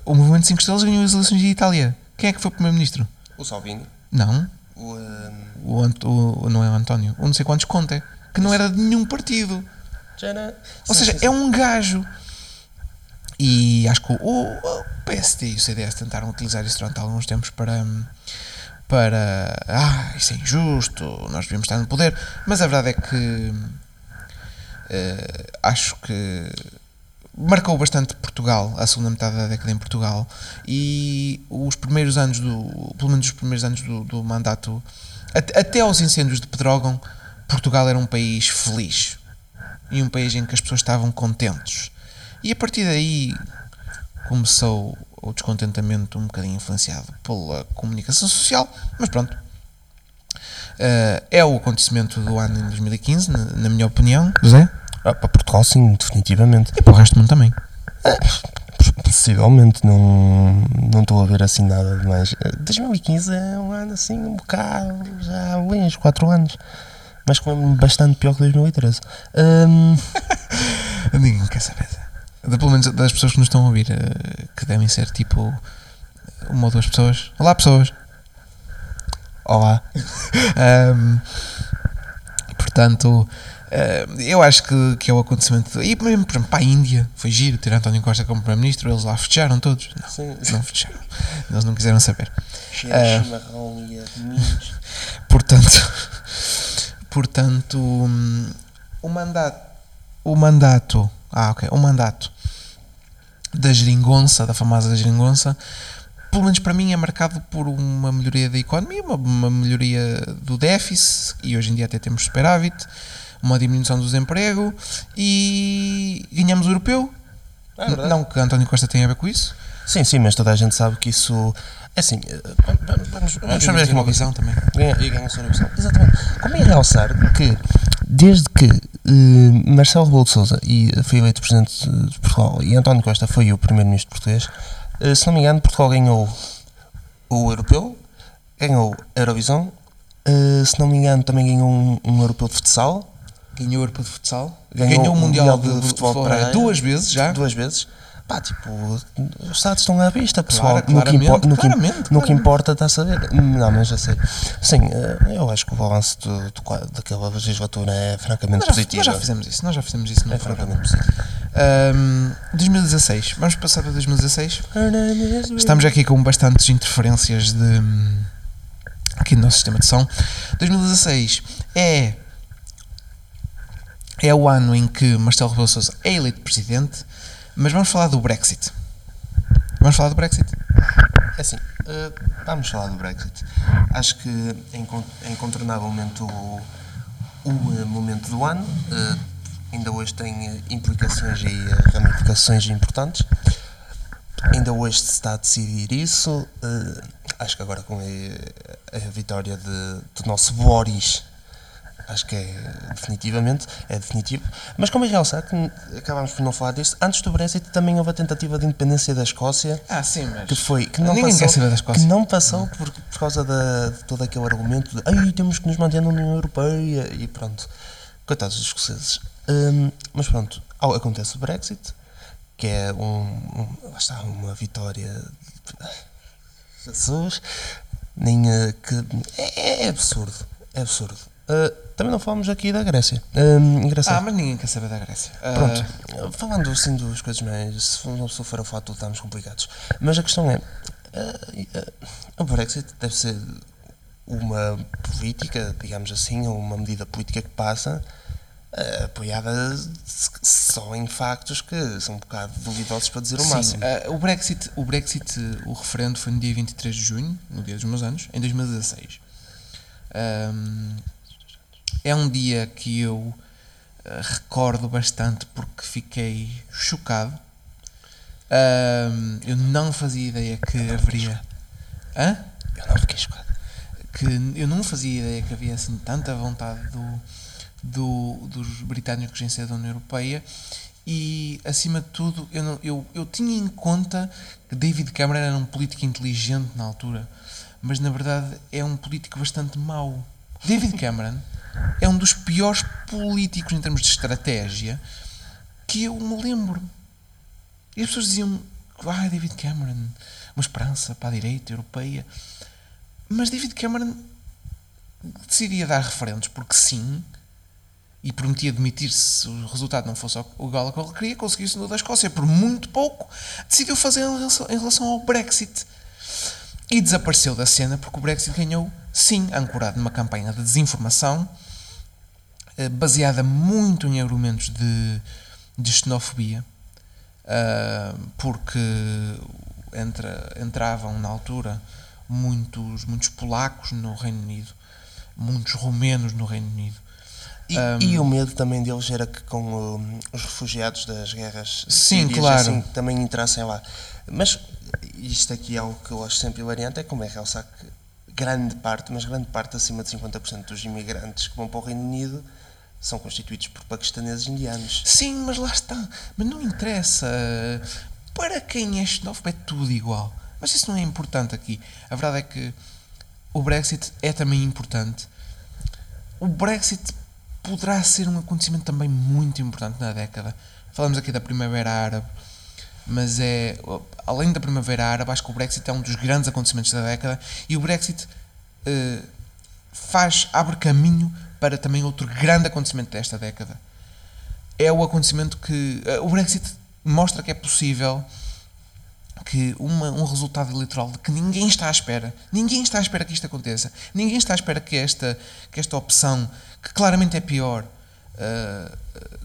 o Movimento 5 Estrelas ganhou as eleições de Itália. Quem é que foi Primeiro-Ministro? O Salvini. Não, O, hum, o, Ant- o- não é o António, o não sei quantos Conte, que não era de nenhum partido. Ou seja, é um gajo. E acho que o, o PSD e o CDS tentaram utilizar isso durante alguns tempos para. Para. Ah, isso é injusto, nós devíamos estar no poder. Mas a verdade é que. eh, acho que. Marcou bastante Portugal, a segunda metade da década em Portugal, e os primeiros anos do. pelo menos os primeiros anos do, do mandato, at- até aos incêndios de Pedrógão, Portugal era um país feliz e um país em que as pessoas estavam contentes. E a partir daí começou o descontentamento um bocadinho influenciado pela comunicação social, mas pronto. Eh, é o acontecimento do ano em 2015, na, na minha opinião. José? Ah, para Portugal, sim, definitivamente. E para o resto do mundo também. Possivelmente, não não estou a ver assim nada de mais. Eh, 2015 é um ano assim, um bocado, já há uns 4 anos. Mas lembro-me bastante pior que 2013. Hum, (laughs) Ninguém quer saber. De, pelo menos das pessoas que nos estão a ouvir, eh, que devem ser tipo uma ou duas pessoas. Olá, pessoas! olá. (laughs) Ahm, portanto, ahm, eu acho que, que é o acontecimento. E mesmo, por exemplo, para a Índia, foi giro ter António Costa como Primeiro-Ministro, eles lá fecharam todos. Não, Sim. não fecharam. Eles não quiseram saber. Cheiro Eh, de chimarrão e. (laughs) Portanto, portanto hum, o mandato, o mandato, ah, ok, o mandato da geringonça, da famosa geringonça, pelo menos para mim, é marcado por uma melhoria da economia, uma, uma melhoria do déficit, e hoje em dia até temos superávit, uma diminuição do desemprego, e ganhamos o europeu. É não que António Costa tenha a ver com isso. Sim, sim, mas toda a gente sabe que isso. É assim, eh, vamos, fazer aqui uma visão também. E ganha a sua visão. Exatamente. Convém realçar que, desde que eh, Marcelo Rebelo de Sousa e foi eleito Presidente de Portugal e António Costa foi o Primeiro-Ministro português, eh, se não me engano, Portugal ganhou o Europeu, ganhou a Eurovisão, eh, se não me engano, também ganhou um, um Europeu de futsal, Ganhou o europeu de futsal, Ganhou ganhou, o Mundial, Mundial de, de Futebol Futebol de Praia Praia. duas vezes já. duas vezes. Pá, tipo, os Estados estão à vista, pessoal. Claro, no, que impo- no, que, no que importa está a saber. Não, mas já sei. Sim, eh, eu acho que o balanço do, do daquela legislatura é francamente Nós já, positivo. nós já fizemos isso, nós já fizemos isso no É francamente positivo. Ahm, 2016, vamos passar para 2016. Estamos aqui com bastantes interferências de aqui no nosso sistema de som. 2016 é é o ano em que Marcelo Rebelo Sousa é eleito presidente, mas vamos falar do Brexit. Vamos falar do Brexit. É assim, eh, vamos falar do Brexit. Acho que é incon- incontornavelmente o, o eh, momento do ano. Eh, ainda hoje tem implicações e ramificações importantes. Ainda hoje se está a decidir isso. Acho que agora com a, a vitória de, do nosso Boris, acho que é definitivamente, é definitivo. Mas como é realçar que acabámos por não falar disso, antes do Brexit também houve a tentativa de independência da Escócia Ah, sim, mas que foi que não Ninguém passou, quer saber da Escócia. que não passou por, por causa da, de todo aquele argumento de Ai, temos que nos manter na União Europeia e pronto. Coitados dos escoceses. Hum, mas pronto, ao- acontece o Brexit, que é um, um- está, uma vitória de- Jesus, nem eh, que é, é absurdo, é absurdo. Uh, também não falamos aqui da Grécia. Hum, engraçado. Ah, mas ninguém quer saber da Grécia. Ah, Pronto, falando assim das coisas mais. Se uma pessoa for a tudo estamos complicados. Mas a questão é: eh, eh, o Brexit deve ser uma política, digamos assim, ou uma medida política que passa. eh, apoiada só em factos que são um bocado duvidosos para dizer o Sim, máximo. ah, o Brexit, o Brexit, o referendo foi no dia 23 de junho, no dia dos meus anos, em 2016. Ahm, é um dia que eu ah, recordo bastante porque fiquei chocado. Ahm, eu não fazia ideia que haveria. Hã? Eu não fiquei chocado. que eu não fazia ideia que havia assim tanta vontade do, do- dos britânicos em sair da União Europeia e acima de tudo eu, não- eu, eu tinha em conta que David Cameron era um político inteligente na altura mas na verdade é um político bastante mau David Cameron é um dos piores políticos em termos de estratégia que eu me lembro. E as pessoas diziam ah, David Cameron uma esperança para a direita europeia. Mas David Cameron decidia dar referendos porque sim e prometia demitir-se se o resultado não fosse o igual que ele queria, conseguiu-se no da Escócia. Por muito pouco, decidiu fazer em relação ao Brexit. E desapareceu da cena porque o Brexit ganhou, sim, ancorado numa campanha de desinformação, eh, baseada muito em argumentos de, de xenofobia, ah, porque entra, entravam na altura muitos, muitos polacos no Reino Unido, muitos romenos no Reino Unido. E, Um, e o medo também deles era que com os refugiados das guerras Sim, sírias, claro. assim, também entrassem lá. Mas isto aqui é algo que eu acho sempre hilariante, é como é realçar que grande parte, mas grande parte, acima de 50% dos imigrantes que vão para o Reino Unido são constituídos por paquistaneses indianos. Sim, mas lá está. Mas não interessa. Para quem é xenófobo é tudo igual. Mas isso não é importante aqui. A verdade é que o Brexit é também importante. O Brexit poderá ser um acontecimento também muito importante na década. Falamos aqui da Primavera Árabe, mas é além da Primavera Árabe, acho que o Brexit é um dos grandes acontecimentos da década e o Brexit eh, faz abre caminho para também outro grande acontecimento desta década. É o acontecimento que eh, o Brexit mostra que é possível que uma, um resultado eleitoral de que ninguém está à espera, ninguém está à espera que isto aconteça, ninguém está à espera que esta, que esta opção, que claramente é pior, uh,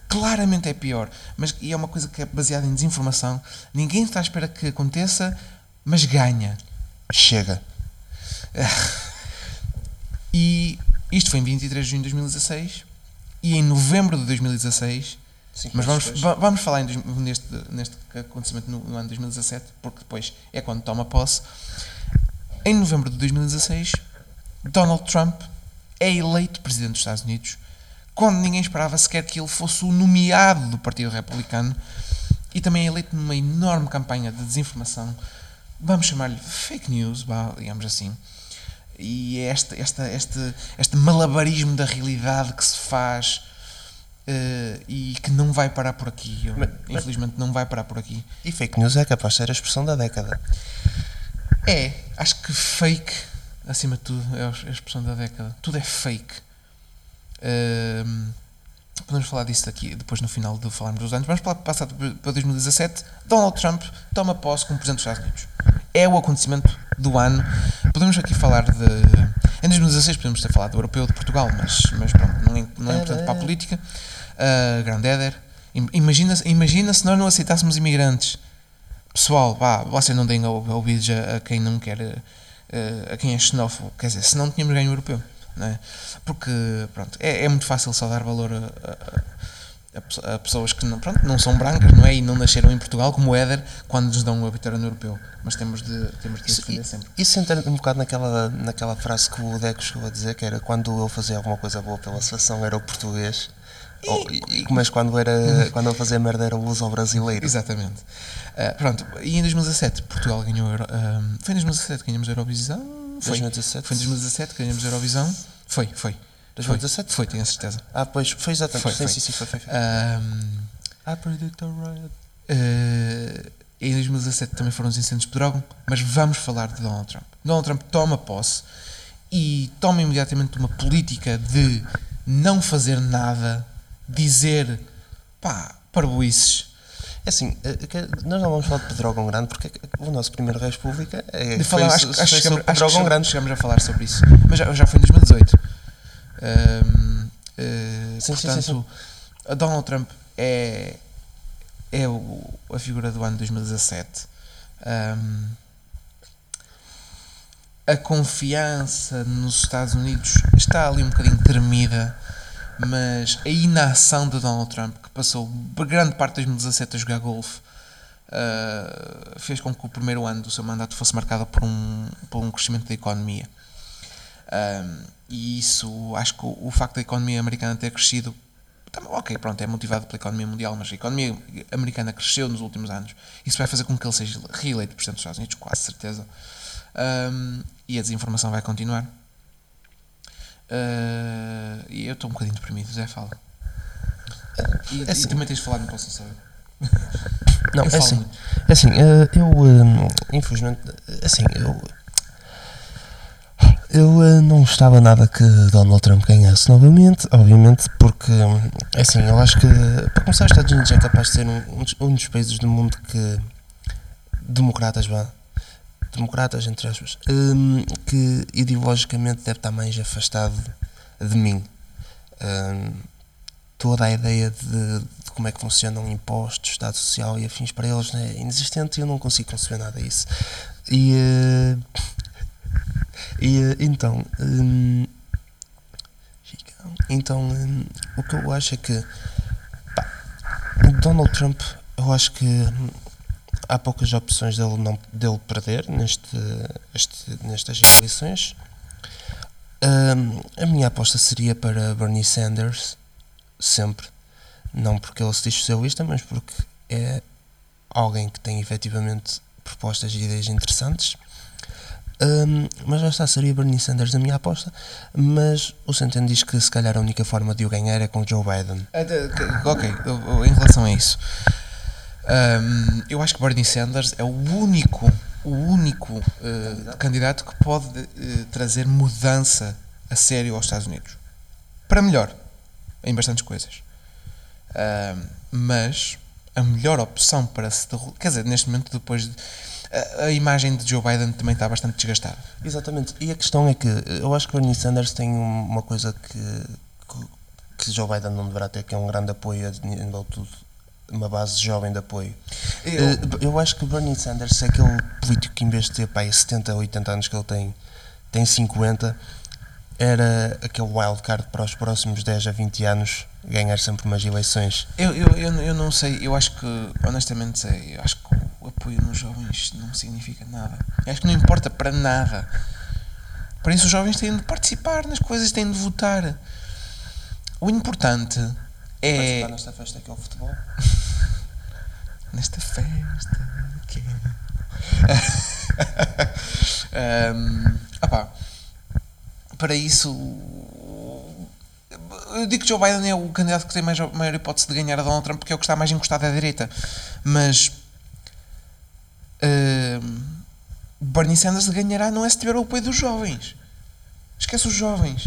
claramente é pior, mas e é uma coisa que é baseada em desinformação, ninguém está à espera que aconteça, mas ganha. chega. E isto foi em 23 de junho de 2016 e em novembro de 2016 Cinco Mas vamos, depois. vamos falar em neste, neste acontecimento no, no ano de 2017, porque depois é quando toma posse. Em novembro de 2016, Donald Trump é eleito presidente dos Estados Unidos, quando ninguém esperava sequer que ele fosse o nomeado do Partido Republicano, e também é eleito numa enorme campanha de desinformação, vamos chamar-lhe fake news, digamos assim. E é este, este, este malabarismo da realidade que se faz eh, e que não vai parar por aqui. Mas- infelizmente não vai parar por aqui. E fake news é capaz de ser a expressão da década. É, acho que fake, acima de tudo, é a expressão da década. Tudo é fake. Podemos falar disso aqui depois no final de falarmos dos anos. Vamos passar para 2017. Donald Trump toma posse como Presidente dos Estados Unidos. É o acontecimento do ano. Podemos aqui falar de. Em 2016 podemos ter falado do europeu de Portugal, mas, mas pronto, não é, não é importante para a política. Uh, Grande Éder. Im- Imagina, imagina se nós não aceitássemos imigrantes. Pessoal, vá, vocês não deem ou- ouvidos a, a quem não quer, eh, a quem é xenófobo. Quer dizer, se não tínhamos ganho europeu. Não é? Porque, pronto, é, é muito fácil só dar valor a, a- a pe- a pessoas que não, pronto, não são brancas, não é? E não nasceram em Portugal, como o Éder, quando nos dão vitória no europeu. Mas temos de, temos de Isso, defender sempre. isso entra um bocado naquela, naquela frase que o Deco chegou a dizer, que era quando eu fazia alguma coisa boa pela seleção era o português, Ou- e- mas quando, era, (laughs) quando eu fazia merda era o luso ao brasileiro. Exatamente. Ah, pronto, e em 2017 Portugal ganhou. ah, foi em 2017 que ganhamos a Eurovisão? Foi. 2017? Foi em 2017 que ganhamos a Eurovisão? Foi, foi. 2017? Foi, tenho a certeza. Ah, pois, foi exatamente. Foi, sim, foi. sim, sim, foi, foi, foi. Ahm, I predict a riot. eh, em 2017 também foram os incêndios de Pedrógão, mas vamos falar de Donald Trump. Donald Trump toma posse e toma imediatamente uma política de não fazer nada, dizer pá, parboices, assim, eh, que nós não vamos falar de Pedrógão Grande porque o nosso primeiro Reis Pública é, De foi, acho, acho, foi chegamos, acho Grande. chegamos a falar sobre isso. Mas já, já foi em 2018. Ahm, eh, Sim, sim, sim, portanto, a Donald Trump é, é o- a figura do ano 2017. Ahm, a confiança nos Estados Unidos está ali um bocadinho tremida, mas a inação de Donald Trump, que passou grande parte de 2017 a jogar golfe, uh, fez com que o primeiro ano do seu mandato fosse marcado por um, por um crescimento da economia. Um, e isso, acho que o, o facto da economia americana ter crescido, também, ok, pronto, é motivado pela economia mundial, mas a economia americana cresceu nos últimos anos. Isso vai fazer com que ele seja reeleito presidente dos Estados Unidos, quase certeza. Um, e a desinformação vai continuar. Uh, e eu estou um bocadinho deprimido, Zé, fala. E, É assim. e também tens de falar no Posso Saber. Não, Eu é assim, muito. é assim eh, eu, eh, infelizmente, assim, eu, eu eh, não gostava nada que Donald Trump ganhasse novamente, obviamente, porque, é assim, eu acho que, para começar, os Estados Unidos é capaz de ser um, um dos- um dos países do mundo que, democratas, vá, democratas, entre aspas, hum, que ideologicamente deve estar mais afastado de mim. Hum, toda a ideia de, de como é que funcionam impostos, Estado Social e afins para eles é inexistente e eu não consigo conceber nada disso. E, eh, e eh, então, hum, então hum, o que eu acho é que pá, Donald Trump, eu acho que hum, há poucas opções dele, não, dele perder neste, este, nestas eleições. Hum, a minha aposta seria para Bernie Sanders, sempre. Não porque ele se diz socialista, mas porque é alguém que tem efetivamente propostas e ideias interessantes. Hum, mas já está, seria Bernie Sanders a minha aposta. Mas o Centeno diz que se calhar a única forma de o ganhar é com Joe Biden. De- que- Ok, em relação a isso, hum, eu acho que Bernie Sanders é o único, o único eh, candidato que pode eh, trazer mudança a sério aos Estados Unidos. Para melhor, em bastantes coisas. Hum, mas a melhor opção para se derru- quer dizer, neste momento depois de, a, a imagem de Joe Biden também está bastante desgastada. Exatamente. E a questão é que eu acho que Bernie Sanders tem um- uma coisa que, que, que Joe Biden não deverá ter, que é um grande apoio a nível de tudo uma base jovem de apoio. Eu- Eh, Eu acho que Bernie Sanders é aquele político que, em vez de ter pá, aí 70, 80 anos que ele tem, tem 50, era aquele wildcard para os próximos 10 a 20 anos ganhar sempre umas eleições. Eu, eu, eu, eu não sei, eu acho que, honestamente, sei, eu acho que o apoio nos jovens não significa nada. Eu acho que não importa para nada. Para isso, os jovens têm de participar nas coisas, têm de votar. O importante é. Participar nesta festa que é o futebol. (laughs) Nesta festa que é. (laughs) Ahm, opá, para isso. Eu digo que Joe Biden é o candidato que tem mais, maior hipótese de ganhar a Donald Trump porque é o que está mais encostado à direita. Mas. ahm, Bernie Sanders ganhará não é se tiver o apoio dos jovens. Esquece os jovens.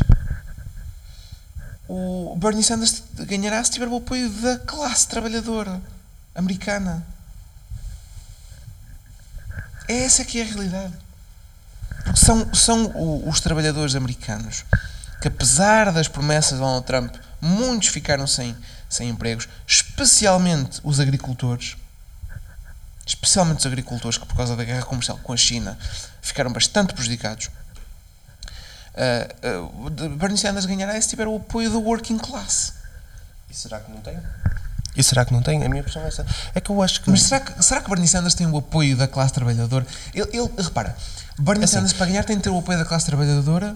O Bernie Sanders ganhará se tiver o apoio da classe trabalhadora americana. É essa que é a realidade. Porque são, são os trabalhadores americanos que, apesar das promessas de Donald Trump, muitos ficaram sem, sem empregos, especialmente os agricultores. Especialmente os agricultores que, por causa da guerra comercial com a China, ficaram bastante prejudicados. Ah, o de- Bernie Sanders ganhará se tiver o apoio do working class. E será que não tem? E será que não tem? A minha questão é essa. É que eu acho que. Mas será que, será que Bernie Sanders tem o apoio da classe trabalhadora? Ele, ele- repara, Bernie Assim. Sanders para ganhar tem de ter o apoio da classe trabalhadora,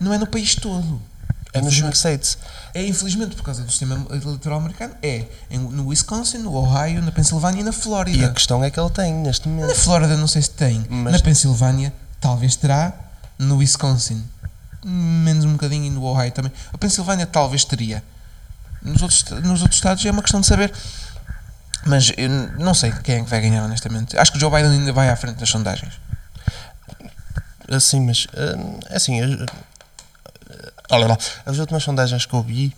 não é no país todo. é nos states. É infelizmente por causa do sistema eleitoral americano, é em- no Wisconsin, no Ohio, na Pensilvânia e na E a Flórida. questão é que ele tem neste Na momento. Flórida não sei se tem, Mas- na Pensilvânia talvez terá, no Wisconsin menos um bocadinho e no Ohio também. A Pensilvânia talvez teria. Nos outros, nos outros estados é uma questão de saber. Mas eu não sei quem é que vai ganhar, honestamente. Acho que o Joe Biden ainda vai à frente das sondagens. Assim, mas. hum, é assim. as- Olha lá. As últimas sondagens que eu vi,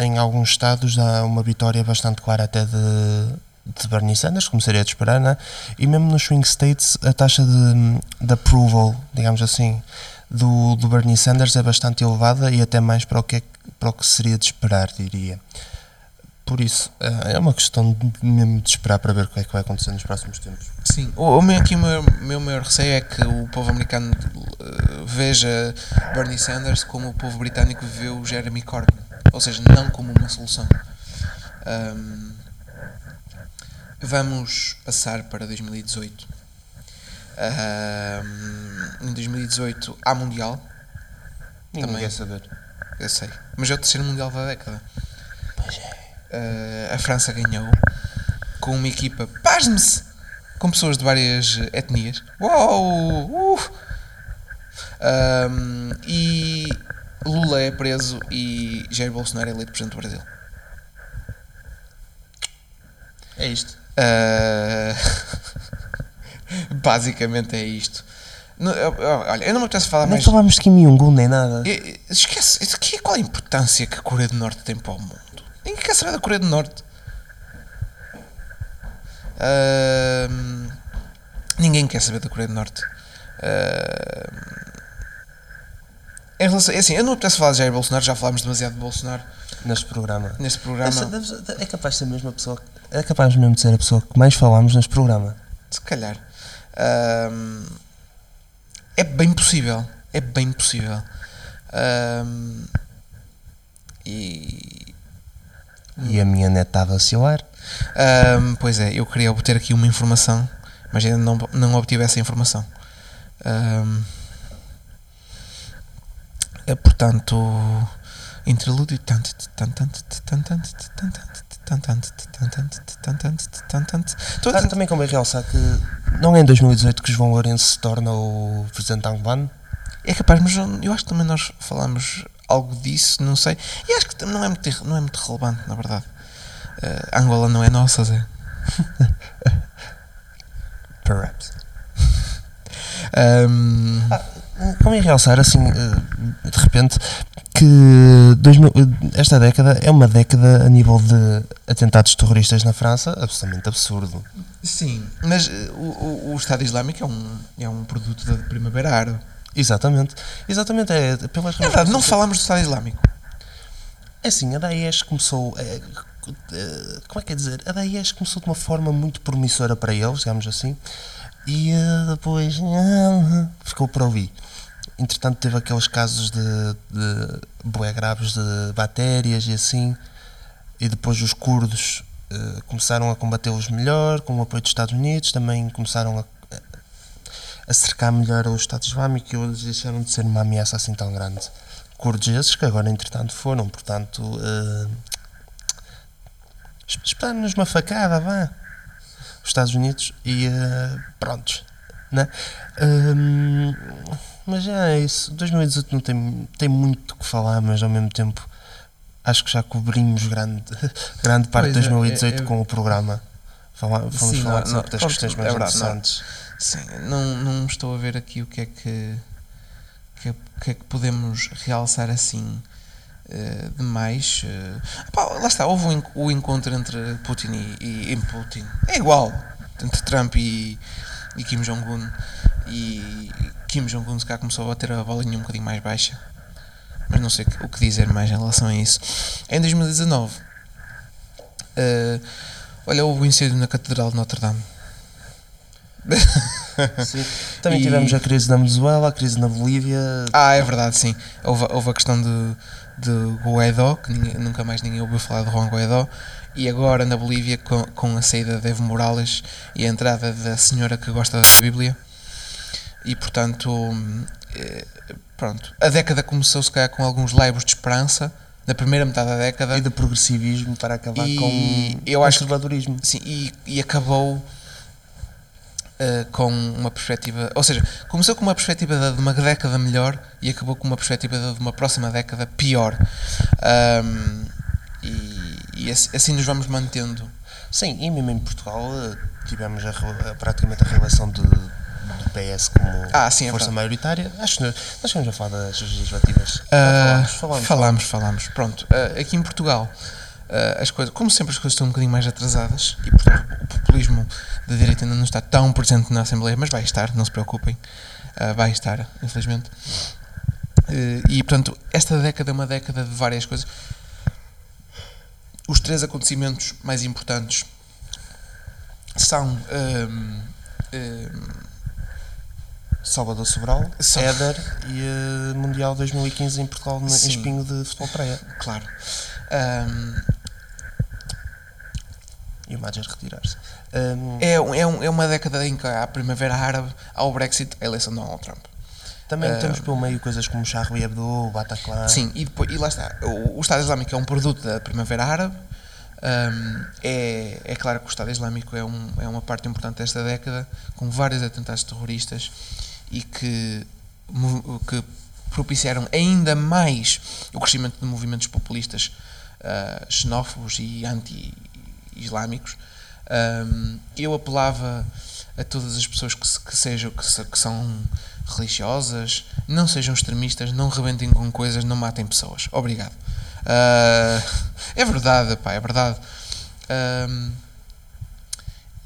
em alguns estados, há uma vitória bastante clara até de, de Bernie Sanders, como seria de esperar, né? E mesmo nos swing states, a taxa de, de approval, digamos assim, do, do Bernie Sanders é bastante elevada e até mais para o que, é, para o que seria de esperar, diria. Por isso, eh, é uma questão mesmo de esperar para ver o que é que vai acontecer nos próximos tempos. Sim, o, o meu, aqui o meu, meu maior receio é que o povo americano eh, veja Bernie Sanders como o povo britânico vê o Jeremy Corbyn, ou seja, não como uma solução. Ahm, vamos passar para 2018. Ahm, em 2018 há Mundial, Ninguém Também. quer saber. eu sei, mas é o terceiro Mundial da década. Pois é. Uh, a França ganhou com uma equipa, pasme-se, com pessoas de várias etnias. Uou! Uh! Um, e Lula é preso e Jair Bolsonaro é eleito presidente do Brasil. É isto. Uh, (laughs) basicamente é isto. Eu- eu- olha, eu não me apetece falar Nem mais. falámos de Kim Jong-un nem nada. E- e- Esquece, aqui, qual a importância que a Coreia do Norte tem para o mundo? Ninguém quer saber da Coreia do Norte. Ahm, ninguém quer saber da Coreia do Norte. Ahm, em relação, é assim, eu não apetece falar de Jair Bolsonaro, já falámos demasiado de Bolsonaro Neste programa. neste programa. Essa é capaz de ser a pessoa. É capaz mesmo de ser a pessoa que mais falámos neste programa. Se calhar. Ahm, é bem possível. É bem possível. Ahm, e. E a minha neta está a vacilar. Ahm, pois é, eu queria obter aqui uma informação, mas ainda não, não obtive essa informação. É, portanto, interlúdio. tan- tan- tan- tan- tan- tan- tan- tanto também convém realçar que não é em 2018 que João Lourenço se torna o presidente Angban? É capaz, mas eu acho que também nós falamos algo disso, não sei. E acho que não é muito, não é muito relevante, na verdade. Uh, Angola não é nossa, Zé. (laughs) Perhaps. um... ah Convém realçar, assim, eh, de repente, que 2000 esta década é uma década a nível de atentados terroristas na França absolutamente absurdo. sim, mas o, o, Estado Islâmico é um, é um produto da Primavera Árabe. Exatamente. Exatamente. É, pelas É verdade, não falámos do Estado Islâmico. É assim, a Daesh começou. é, como é que é dizer? A Daesh começou de uma forma muito promissora para eles, digamos assim, e eh, depois ah, (laughs) ficou por ouvir. Entretanto, teve aqueles casos de, de graves de bactérias e assim, e depois os curdos eh, começaram a combatê-los melhor, com o apoio dos Estados Unidos, também começaram a, a cercar melhor o Estado Islâmico e eles deixaram de ser uma ameaça assim tão grande. Curdos esses que agora, entretanto, foram, portanto, uh, espetaram-nos uma facada, vá. Os Estados Unidos e uh, prontos, né? Um, mas já é isso. 2018 não tem, tem muito o que falar, mas ao mesmo tempo acho que já cobrimos grande, (laughs) grande parte de é, 2018 é- é- com o programa. Fala, vamos Sim, falar não, sempre não, das questões é mais verdade, não. interessantes. Sim, não, não estou a ver aqui o que é que, que, é- que, é que podemos realçar assim eh, demais. eh. Pá, lá está, houve o, en- o encontro entre Putin e, e, e Putin. É igual, entre Trump e, e Kim Jong-un. E Kim Jong-un se cá começou a bater a bolinha um bocadinho mais baixa. Mas não sei o que dizer mais em relação a isso. Em 2019, eh, olha, houve o incêndio na Catedral de Notre Dame. (laughs) Sim. Também E- tivemos a crise na Venezuela, a crise na Bolívia. Ah, é verdade, sim. Houve, houve a questão de, de Guaidó, que ninguém- nunca mais ninguém ouviu falar de Juan Guaidó, e agora na Bolívia, com, com a saída de Evo Morales e a entrada da senhora que gosta da Bíblia, e portanto, eh, pronto, a década começou se calhar com alguns laivos de esperança, na primeira metade da década, E de progressivismo para acabar E com eu acho que- conservadorismo. Sim, e, e acabou eh, com uma perspectiva. Ou seja, começou com uma perspectiva de uma década melhor e acabou com uma perspectiva de uma próxima década pior. Ahm, e e assim, assim nos vamos mantendo. Sim, e mesmo em Portugal eh, tivemos a a- praticamente a relação de, do PS como Ah, sim, é força verdade. maioritária. Acho que nós chegamos a falar das legislativas. Ah, falámos, falámos, falámos, falámos. Pronto, ah, aqui em Portugal, ah, as coisas, como sempre, as coisas estão um bocadinho mais atrasadas e, portanto, o populismo da direita ainda não está tão presente na Assembleia, mas vai estar, não se preocupem, vai estar, infelizmente. E, portanto, esta década é uma década de várias coisas. Os três acontecimentos mais importantes são. ahm, ahm, Salvador Sobral, Só- Éder e eh, Mundial 2015 em Portugal no- em espinho de futebol praia. claro. Ahm, E o Major retirar-se. Um, É, um- é, um- é uma década em que há a Primavera Árabe, há o Brexit, a eleição de Donald Trump. também temos pelo meio coisas como Charlie Hebdo, o Bataclan. Sim, e, depois, e lá está. O, o Estado Islâmico é um produto da Primavera Árabe. Hum, é, é claro que o Estado Islâmico é, um, é uma parte importante desta década, com vários atentados terroristas e que, que propiciaram ainda mais o crescimento de movimentos populistas ah, xenófobos e anti-islâmicos. Hum, eu apelava a todas as pessoas que, que sejam que, que são religiosas, não sejam extremistas, não rebentem com coisas, não matem pessoas. Obrigado. Ah, é verdade, pá, é verdade. Ahm,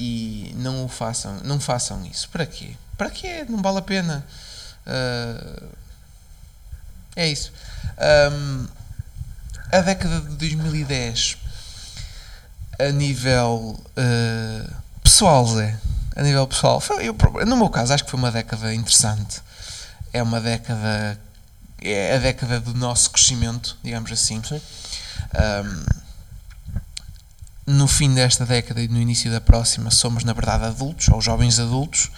e não o façam, não façam isso. Para quê? Para quê? Não vale a pena. Ah, é isso. Ahm, a década de 2010 a nível uh, pessoal, Zé, a nível pessoal, foi, eu, no meu caso, acho que foi uma década interessante. É uma década, é a década do nosso crescimento, digamos assim. Sim. Um, no fim desta década e no início da próxima, somos na verdade adultos, ou jovens adultos.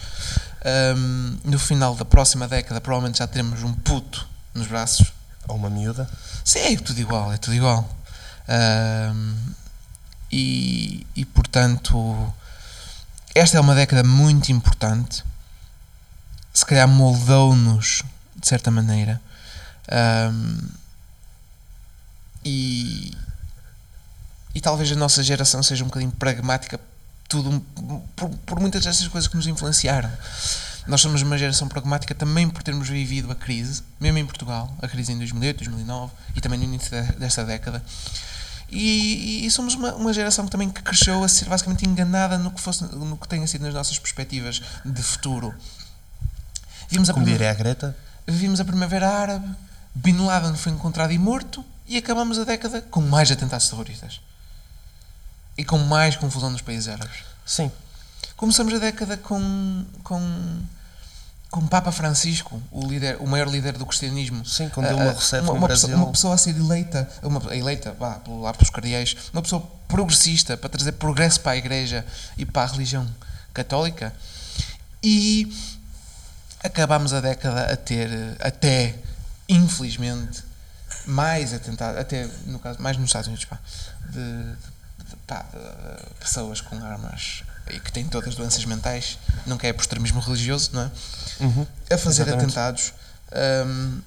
Um, no final da próxima década, provavelmente já teremos um puto nos braços. Ou uma miúda. Sim, é tudo igual, é tudo igual. Ahm, e, e portanto, esta é uma década muito importante. Se calhar moldou-nos de certa maneira. Ahm, e, e talvez a nossa geração seja um bocadinho pragmática tudo, por, por muitas dessas coisas que nos influenciaram. Nós somos uma geração pragmática também por termos vivido a crise, mesmo em Portugal, a crise em 2008, 2009 e também no início de- desta década. E, e somos uma, uma geração que também que cresceu a ser basicamente enganada no que, fosse, no que tenha sido nas nossas perspectivas de futuro. Vimos a, Como prime- diria a Greta. vimos a Primavera Árabe, Bin Laden foi encontrado e morto e acabamos a década com mais atentados terroristas. E com mais confusão nos países árabes. Sim. Começamos a década com, com, com Papa Francisco, o, líder, o maior líder do cristianismo. Sim, com Dilma Ah, ah, Rousseff uma, no uma Brasil. pessoa, uma pessoa a ser eleita, uma, eleita vá, lá pelos cardeais, uma pessoa progressista para trazer progresso para a igreja e para a religião católica. E acabámos a década a ter, até, infelizmente, mais atentado, até no caso, mais nos Estados Unidos, pá, de, de- pá, de pessoas com armas e que têm todas doenças mentais, não é por extremismo religioso, não é? Uhum. a fazer Exatamente. atentados hum,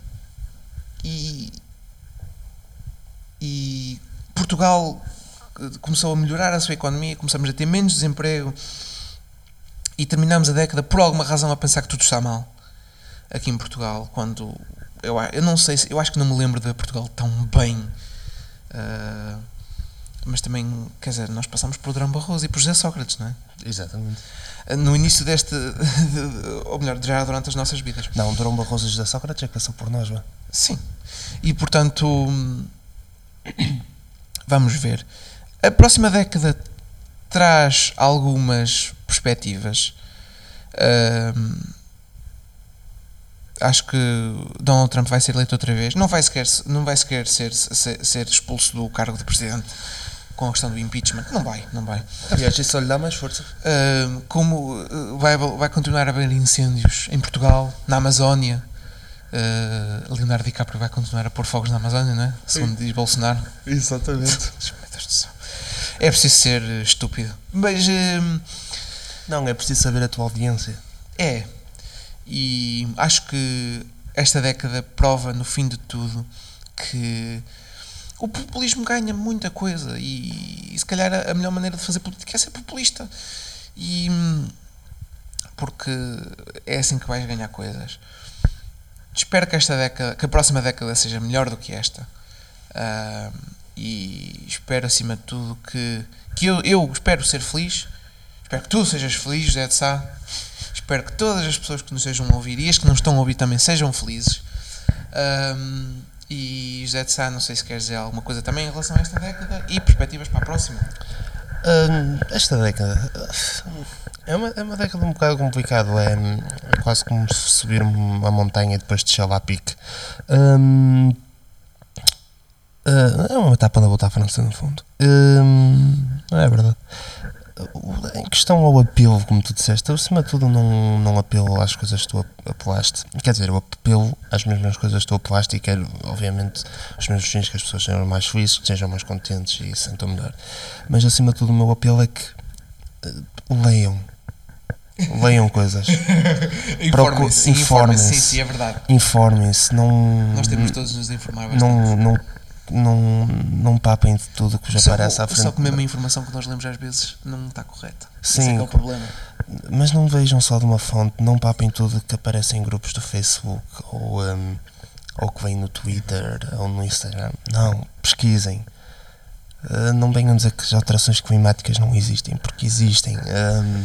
e, e Portugal eh, começou a melhorar a sua economia, começamos a ter menos desemprego e terminamos a década por alguma razão a pensar que tudo está mal aqui em Portugal quando eu, eu não sei se, eu acho que não me lembro de Portugal tão bem ah, mas também quer dizer nós passamos por Durão Barroso e por José Sócrates não é? Exatamente. no início deste (laughs) ou melhor já durante as nossas vidas Não, Durão Barroso e José Sócrates é que passou por nós, vá. Sim. E portanto, hum, vamos ver. A próxima década traz algumas perspectivas. Hum, acho que Donald Trump vai ser eleito outra vez. Não vai sequer, não vai sequer ser, ser, ser expulso do cargo de presidente com a questão do impeachment. Não vai, não vai. Aliás, isso só lhe dá mais força. Uh, como uh, vai, vai continuar a haver incêndios em Portugal, na Amazónia. Uh, Leonardo DiCaprio vai continuar a pôr fogos na Amazónia, não é? Segundo diz Bolsonaro. Exatamente. (laughs) É preciso ser uh, estúpido. Mas uh, Não, é preciso saber a tua audiência. é. E acho que esta década prova, no fim de tudo, que o populismo ganha muita coisa e, e se calhar a, melhor maneira de fazer política é ser populista. E porque é assim que vais ganhar coisas. Espero que esta década, que a próxima década seja melhor do que esta. Ah, e espero acima de tudo que, que eu, eu espero ser feliz. Espero que tu sejas feliz, José de Sá. Espero que todas as pessoas que nos estejam a ouvir e as que não estão a ouvir também sejam felizes. E José de Sá, não sei se queres dizer alguma coisa também em relação a esta década e perspectivas para a próxima. Hum, esta década é uma, é uma década um bocado complicado. É, é quase como subir uma montanha e depois descer lá a pique. Hum, ah, é uma etapa da volta à França, no fundo. Hum, não é verdade. Em questão ao apelo, como tu disseste, eu, acima de tudo não, não apelo às coisas que tu ap- apelaste. Quer dizer, eu apelo às mesmas coisas que tu apelaste e quero, obviamente, os meus fins que as pessoas sejam mais felizes, que sejam mais contentes e se sintam melhor. Mas acima de tudo, o meu apelo é que eh, leiam. Leiam coisas. (laughs) Informem-se, informem-se, sim, é verdade. Informem-se. Não, Nós temos todos nos informar bastante. não, não, não, não papem de tudo que vos só, aparece à frente. só que mesmo a informação que nós lemos às vezes não está correta. Esse é Sim. que é o problema. Mas não vejam só de uma fonte, não papem tudo que aparece em grupos do Facebook ou, hum, ou que vem no Twitter ou no Instagram. Não, pesquisem. Uh, não venham dizer que as alterações climáticas não existem, porque existem. Hum,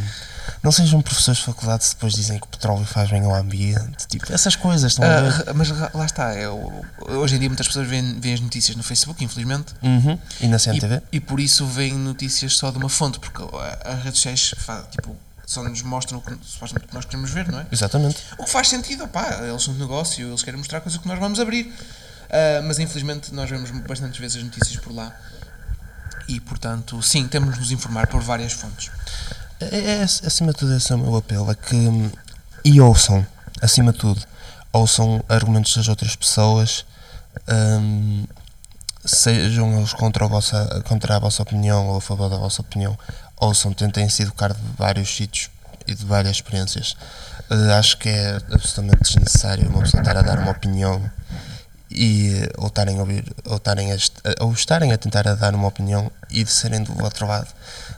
não sejam professores de faculdade se depois dizem que o petróleo faz bem ao ambiente. Tipo, essas coisas estão a ver. Ah, mas lá está, é o- hoje em dia muitas pessoas veem, veem as notícias no Facebook, infelizmente, Uhum. E na CNTV? e, e por isso veem notícias só de uma fonte, porque a- as redes sociais tipo, só nos mostram o que, supostamente nós queremos ver, não é? Exatamente. O que faz sentido, opá, eles são de negócio, eles querem mostrar coisas que nós vamos abrir. Ah, mas infelizmente nós vemos bastantes vezes as notícias por lá. E portanto, sim, temos de nos informar por várias fontes. É, é, acima de tudo, esse é o meu apelo: é que. hum, E ouçam, acima de tudo, ouçam argumentos das outras pessoas, hum, sejam eles contra a, vossa, contra a vossa opinião ou a favor da vossa opinião, ouçam, tentem se educar de vários sítios e de várias experiências. Eh, acho que é absolutamente desnecessário uma pessoa estar a dar uma opinião e ou estarem a ouvir ou estarem a, ou estarem a tentar a dar uma opinião e de serem do outro lado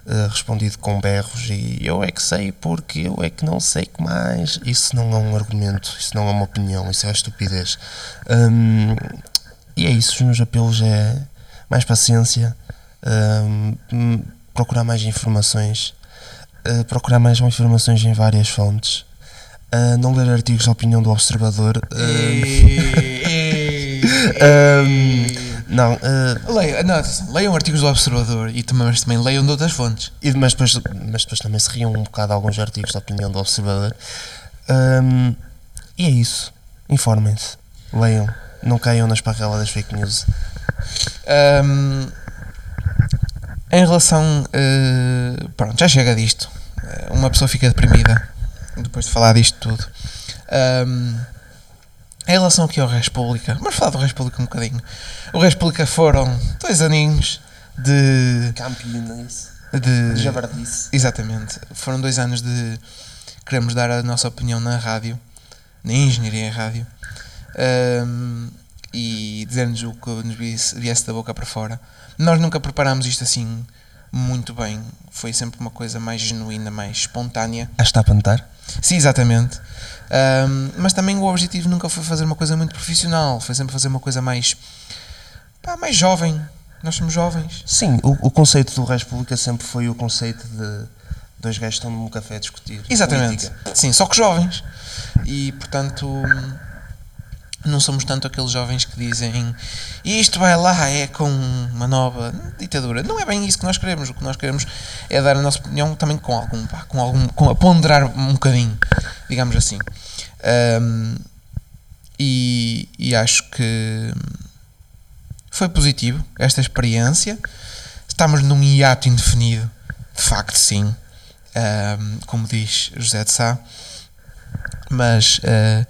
eh, respondido com berros e eu é que sei porque eu é que não sei que mais. Isso não é um argumento isso não é uma opinião isso é estupidez. Hum, e é isso os meus apelos é mais paciência hum, procurar mais informações eh, procurar mais informações em várias fontes eh, não ler artigos de opinião do observador Ahm, (laughs) Não, eh, Leiam, não, leiam artigos do Observador e também, mas também leiam de outras fontes. e- mas, depois, mas depois também se riam um bocado alguns artigos de opinião do Observador. Ahm, e é isso. Informem-se. Leiam. Não caiam na esparrela das fake news. Ahm, em relação. eh, pronto, já chega disto. Eh, uma pessoa fica deprimida depois de falar disto tudo. Ahm, em relação aqui ao República, vamos falar do República um bocadinho. O República foram dois aninhos de. Campinas. de Javardice. Exatamente. Foram dois anos de queremos dar a nossa opinião na rádio, na engenharia em rádio, ahm, e dizer-nos o que nos viesse, viesse da boca para fora. Nós nunca preparámos isto assim muito bem. Foi sempre uma coisa mais genuína, mais espontânea. Ah, está a pantar? Sim, exatamente. Ahm, mas também o objetivo nunca foi fazer uma coisa muito profissional, foi sempre fazer uma coisa mais, pá, mais jovem. Nós somos jovens. Sim, o, o conceito do República sempre foi o conceito de dois gajos que estão num café a discutir. Exatamente. política. Sim, só que jovens. E portanto não somos tanto aqueles jovens que dizem isto vai lá, é com uma nova ditadura. Não é bem isso que nós queremos. O que nós queremos é dar a nossa opinião também com algum, pá, com algum, com a ponderar um bocadinho, digamos assim. Ahm, e, e acho que foi positivo esta experiência. Estamos num hiato indefinido, de facto, sim. Ahm, como diz José de Sá, mas ah,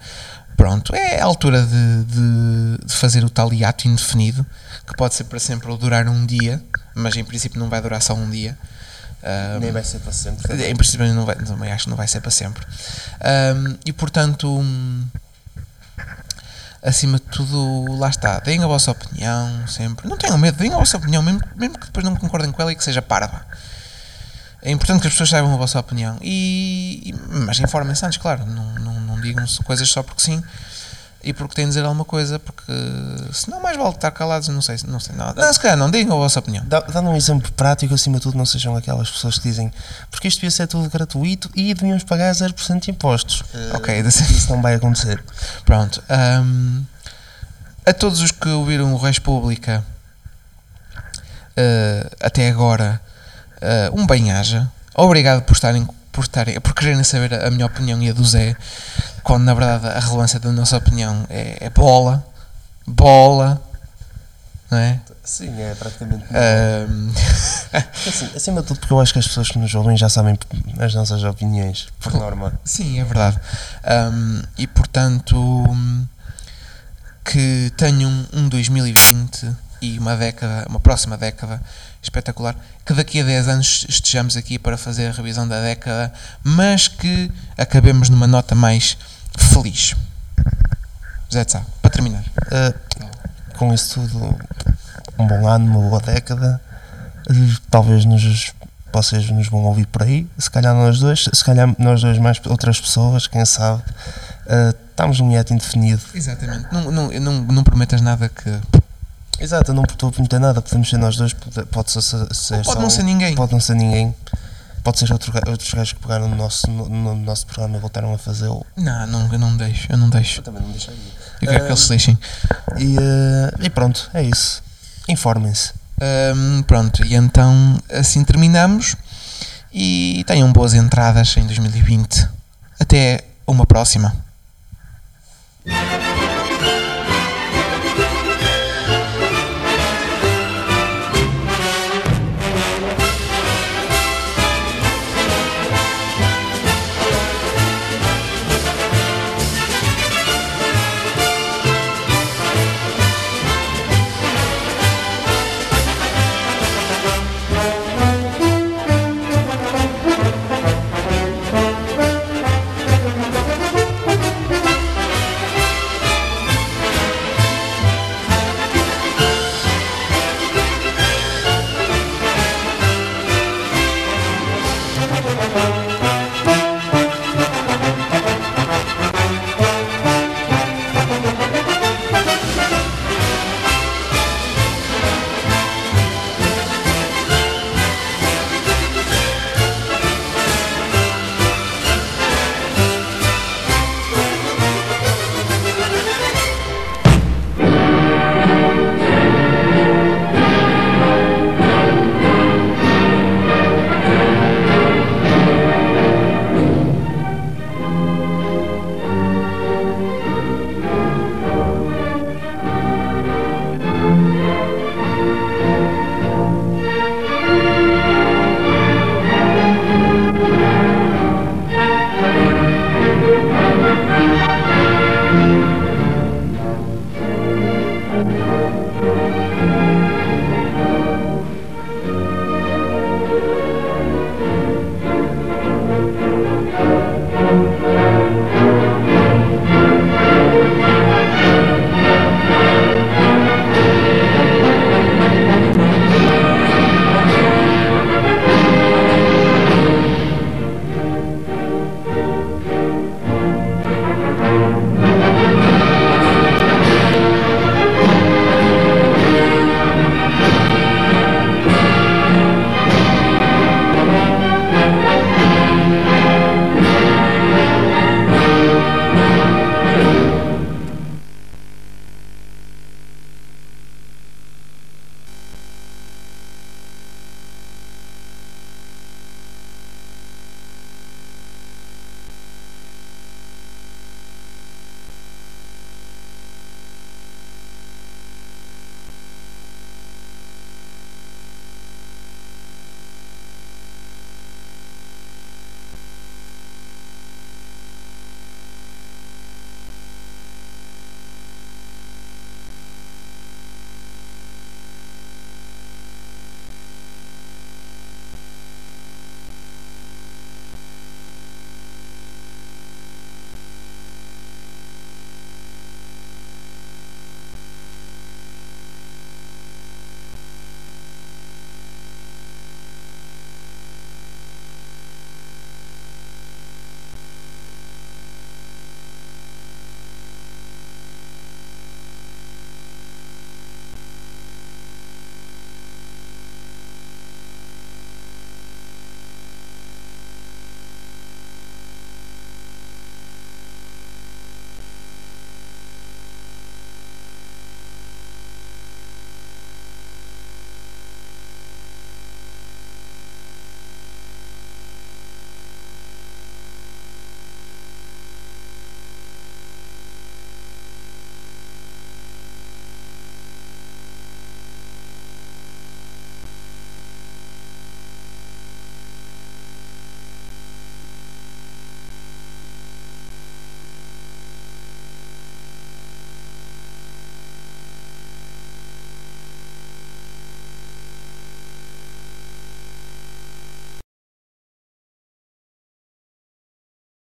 pronto, é a altura de, de- de fazer o tal hiato indefinido, que pode ser para sempre ou durar um dia, mas em princípio não vai durar só um dia. Ahm, Nem vai ser para sempre. em princípio não vai, também acho que não vai ser para sempre. Ahm, e portanto, hum, acima de tudo, lá está. Deem a vossa opinião sempre. Não tenham medo, deem a vossa opinião, mesmo, mesmo que depois não concordem com ela e que seja parva. É importante que as pessoas saibam a vossa opinião. E, e- mas informem-se antes, claro. Não, não, não digam coisas só porque sim e porque têm de dizer alguma coisa, porque senão mais vale estar calados. Não sei, não sei nada. Não, se calhar não, digam a vossa opinião. Dá- Dando um exemplo prático, acima de tudo, não sejam aquelas pessoas que dizem porque isto devia ser tudo gratuito e devíamos pagar 0% de impostos. Ok, (laughs) Eh, desse- isso não vai acontecer. Pronto. hum, a todos os que ouviram o República uh, até agora, uh, um bem-aja. Obrigado por estarem, por estarem, por quererem saber a minha opinião e a do Zé, quando na verdade a relevância da nossa opinião é, é bola. Bola. Não é? Sim, é praticamente. Hum, (laughs) Assim, acima de tudo, porque eu acho que as pessoas que nos ouvem já sabem as nossas opiniões, por norma. Sim, é verdade. Um, e portanto, que tenham um 2020 e uma década, uma próxima década espetacular. Que daqui a 10 anos estejamos aqui para fazer a revisão da década, mas que acabemos numa nota mais feliz. José de Sá, para terminar. Eh, com isso tudo, um bom ano, uma boa década. Talvez nos, vocês nos vão ouvir por aí. Se calhar nós dois, se calhar nós dois mais outras pessoas, quem sabe. Eh, estamos num hiato indefinido. Exatamente. Não, não, não, não prometas nada que. Exato, eu não estou a prometer nada. Podemos ser nós dois, pode, pode ser, ser Pode não um, ser ninguém. Pode não ser ninguém. Pode ser outro, outros gajos que pegaram no nosso, no, no nosso programa e voltaram a fazê-lo. Não, não, eu não deixo. Eu não deixo. Eu também não deixaria. Eu quero que eles se deixem. E, eh, e pronto, é isso. Informem-se. Hum, pronto, e então assim terminamos e tenham boas entradas em 2020. Até uma próxima.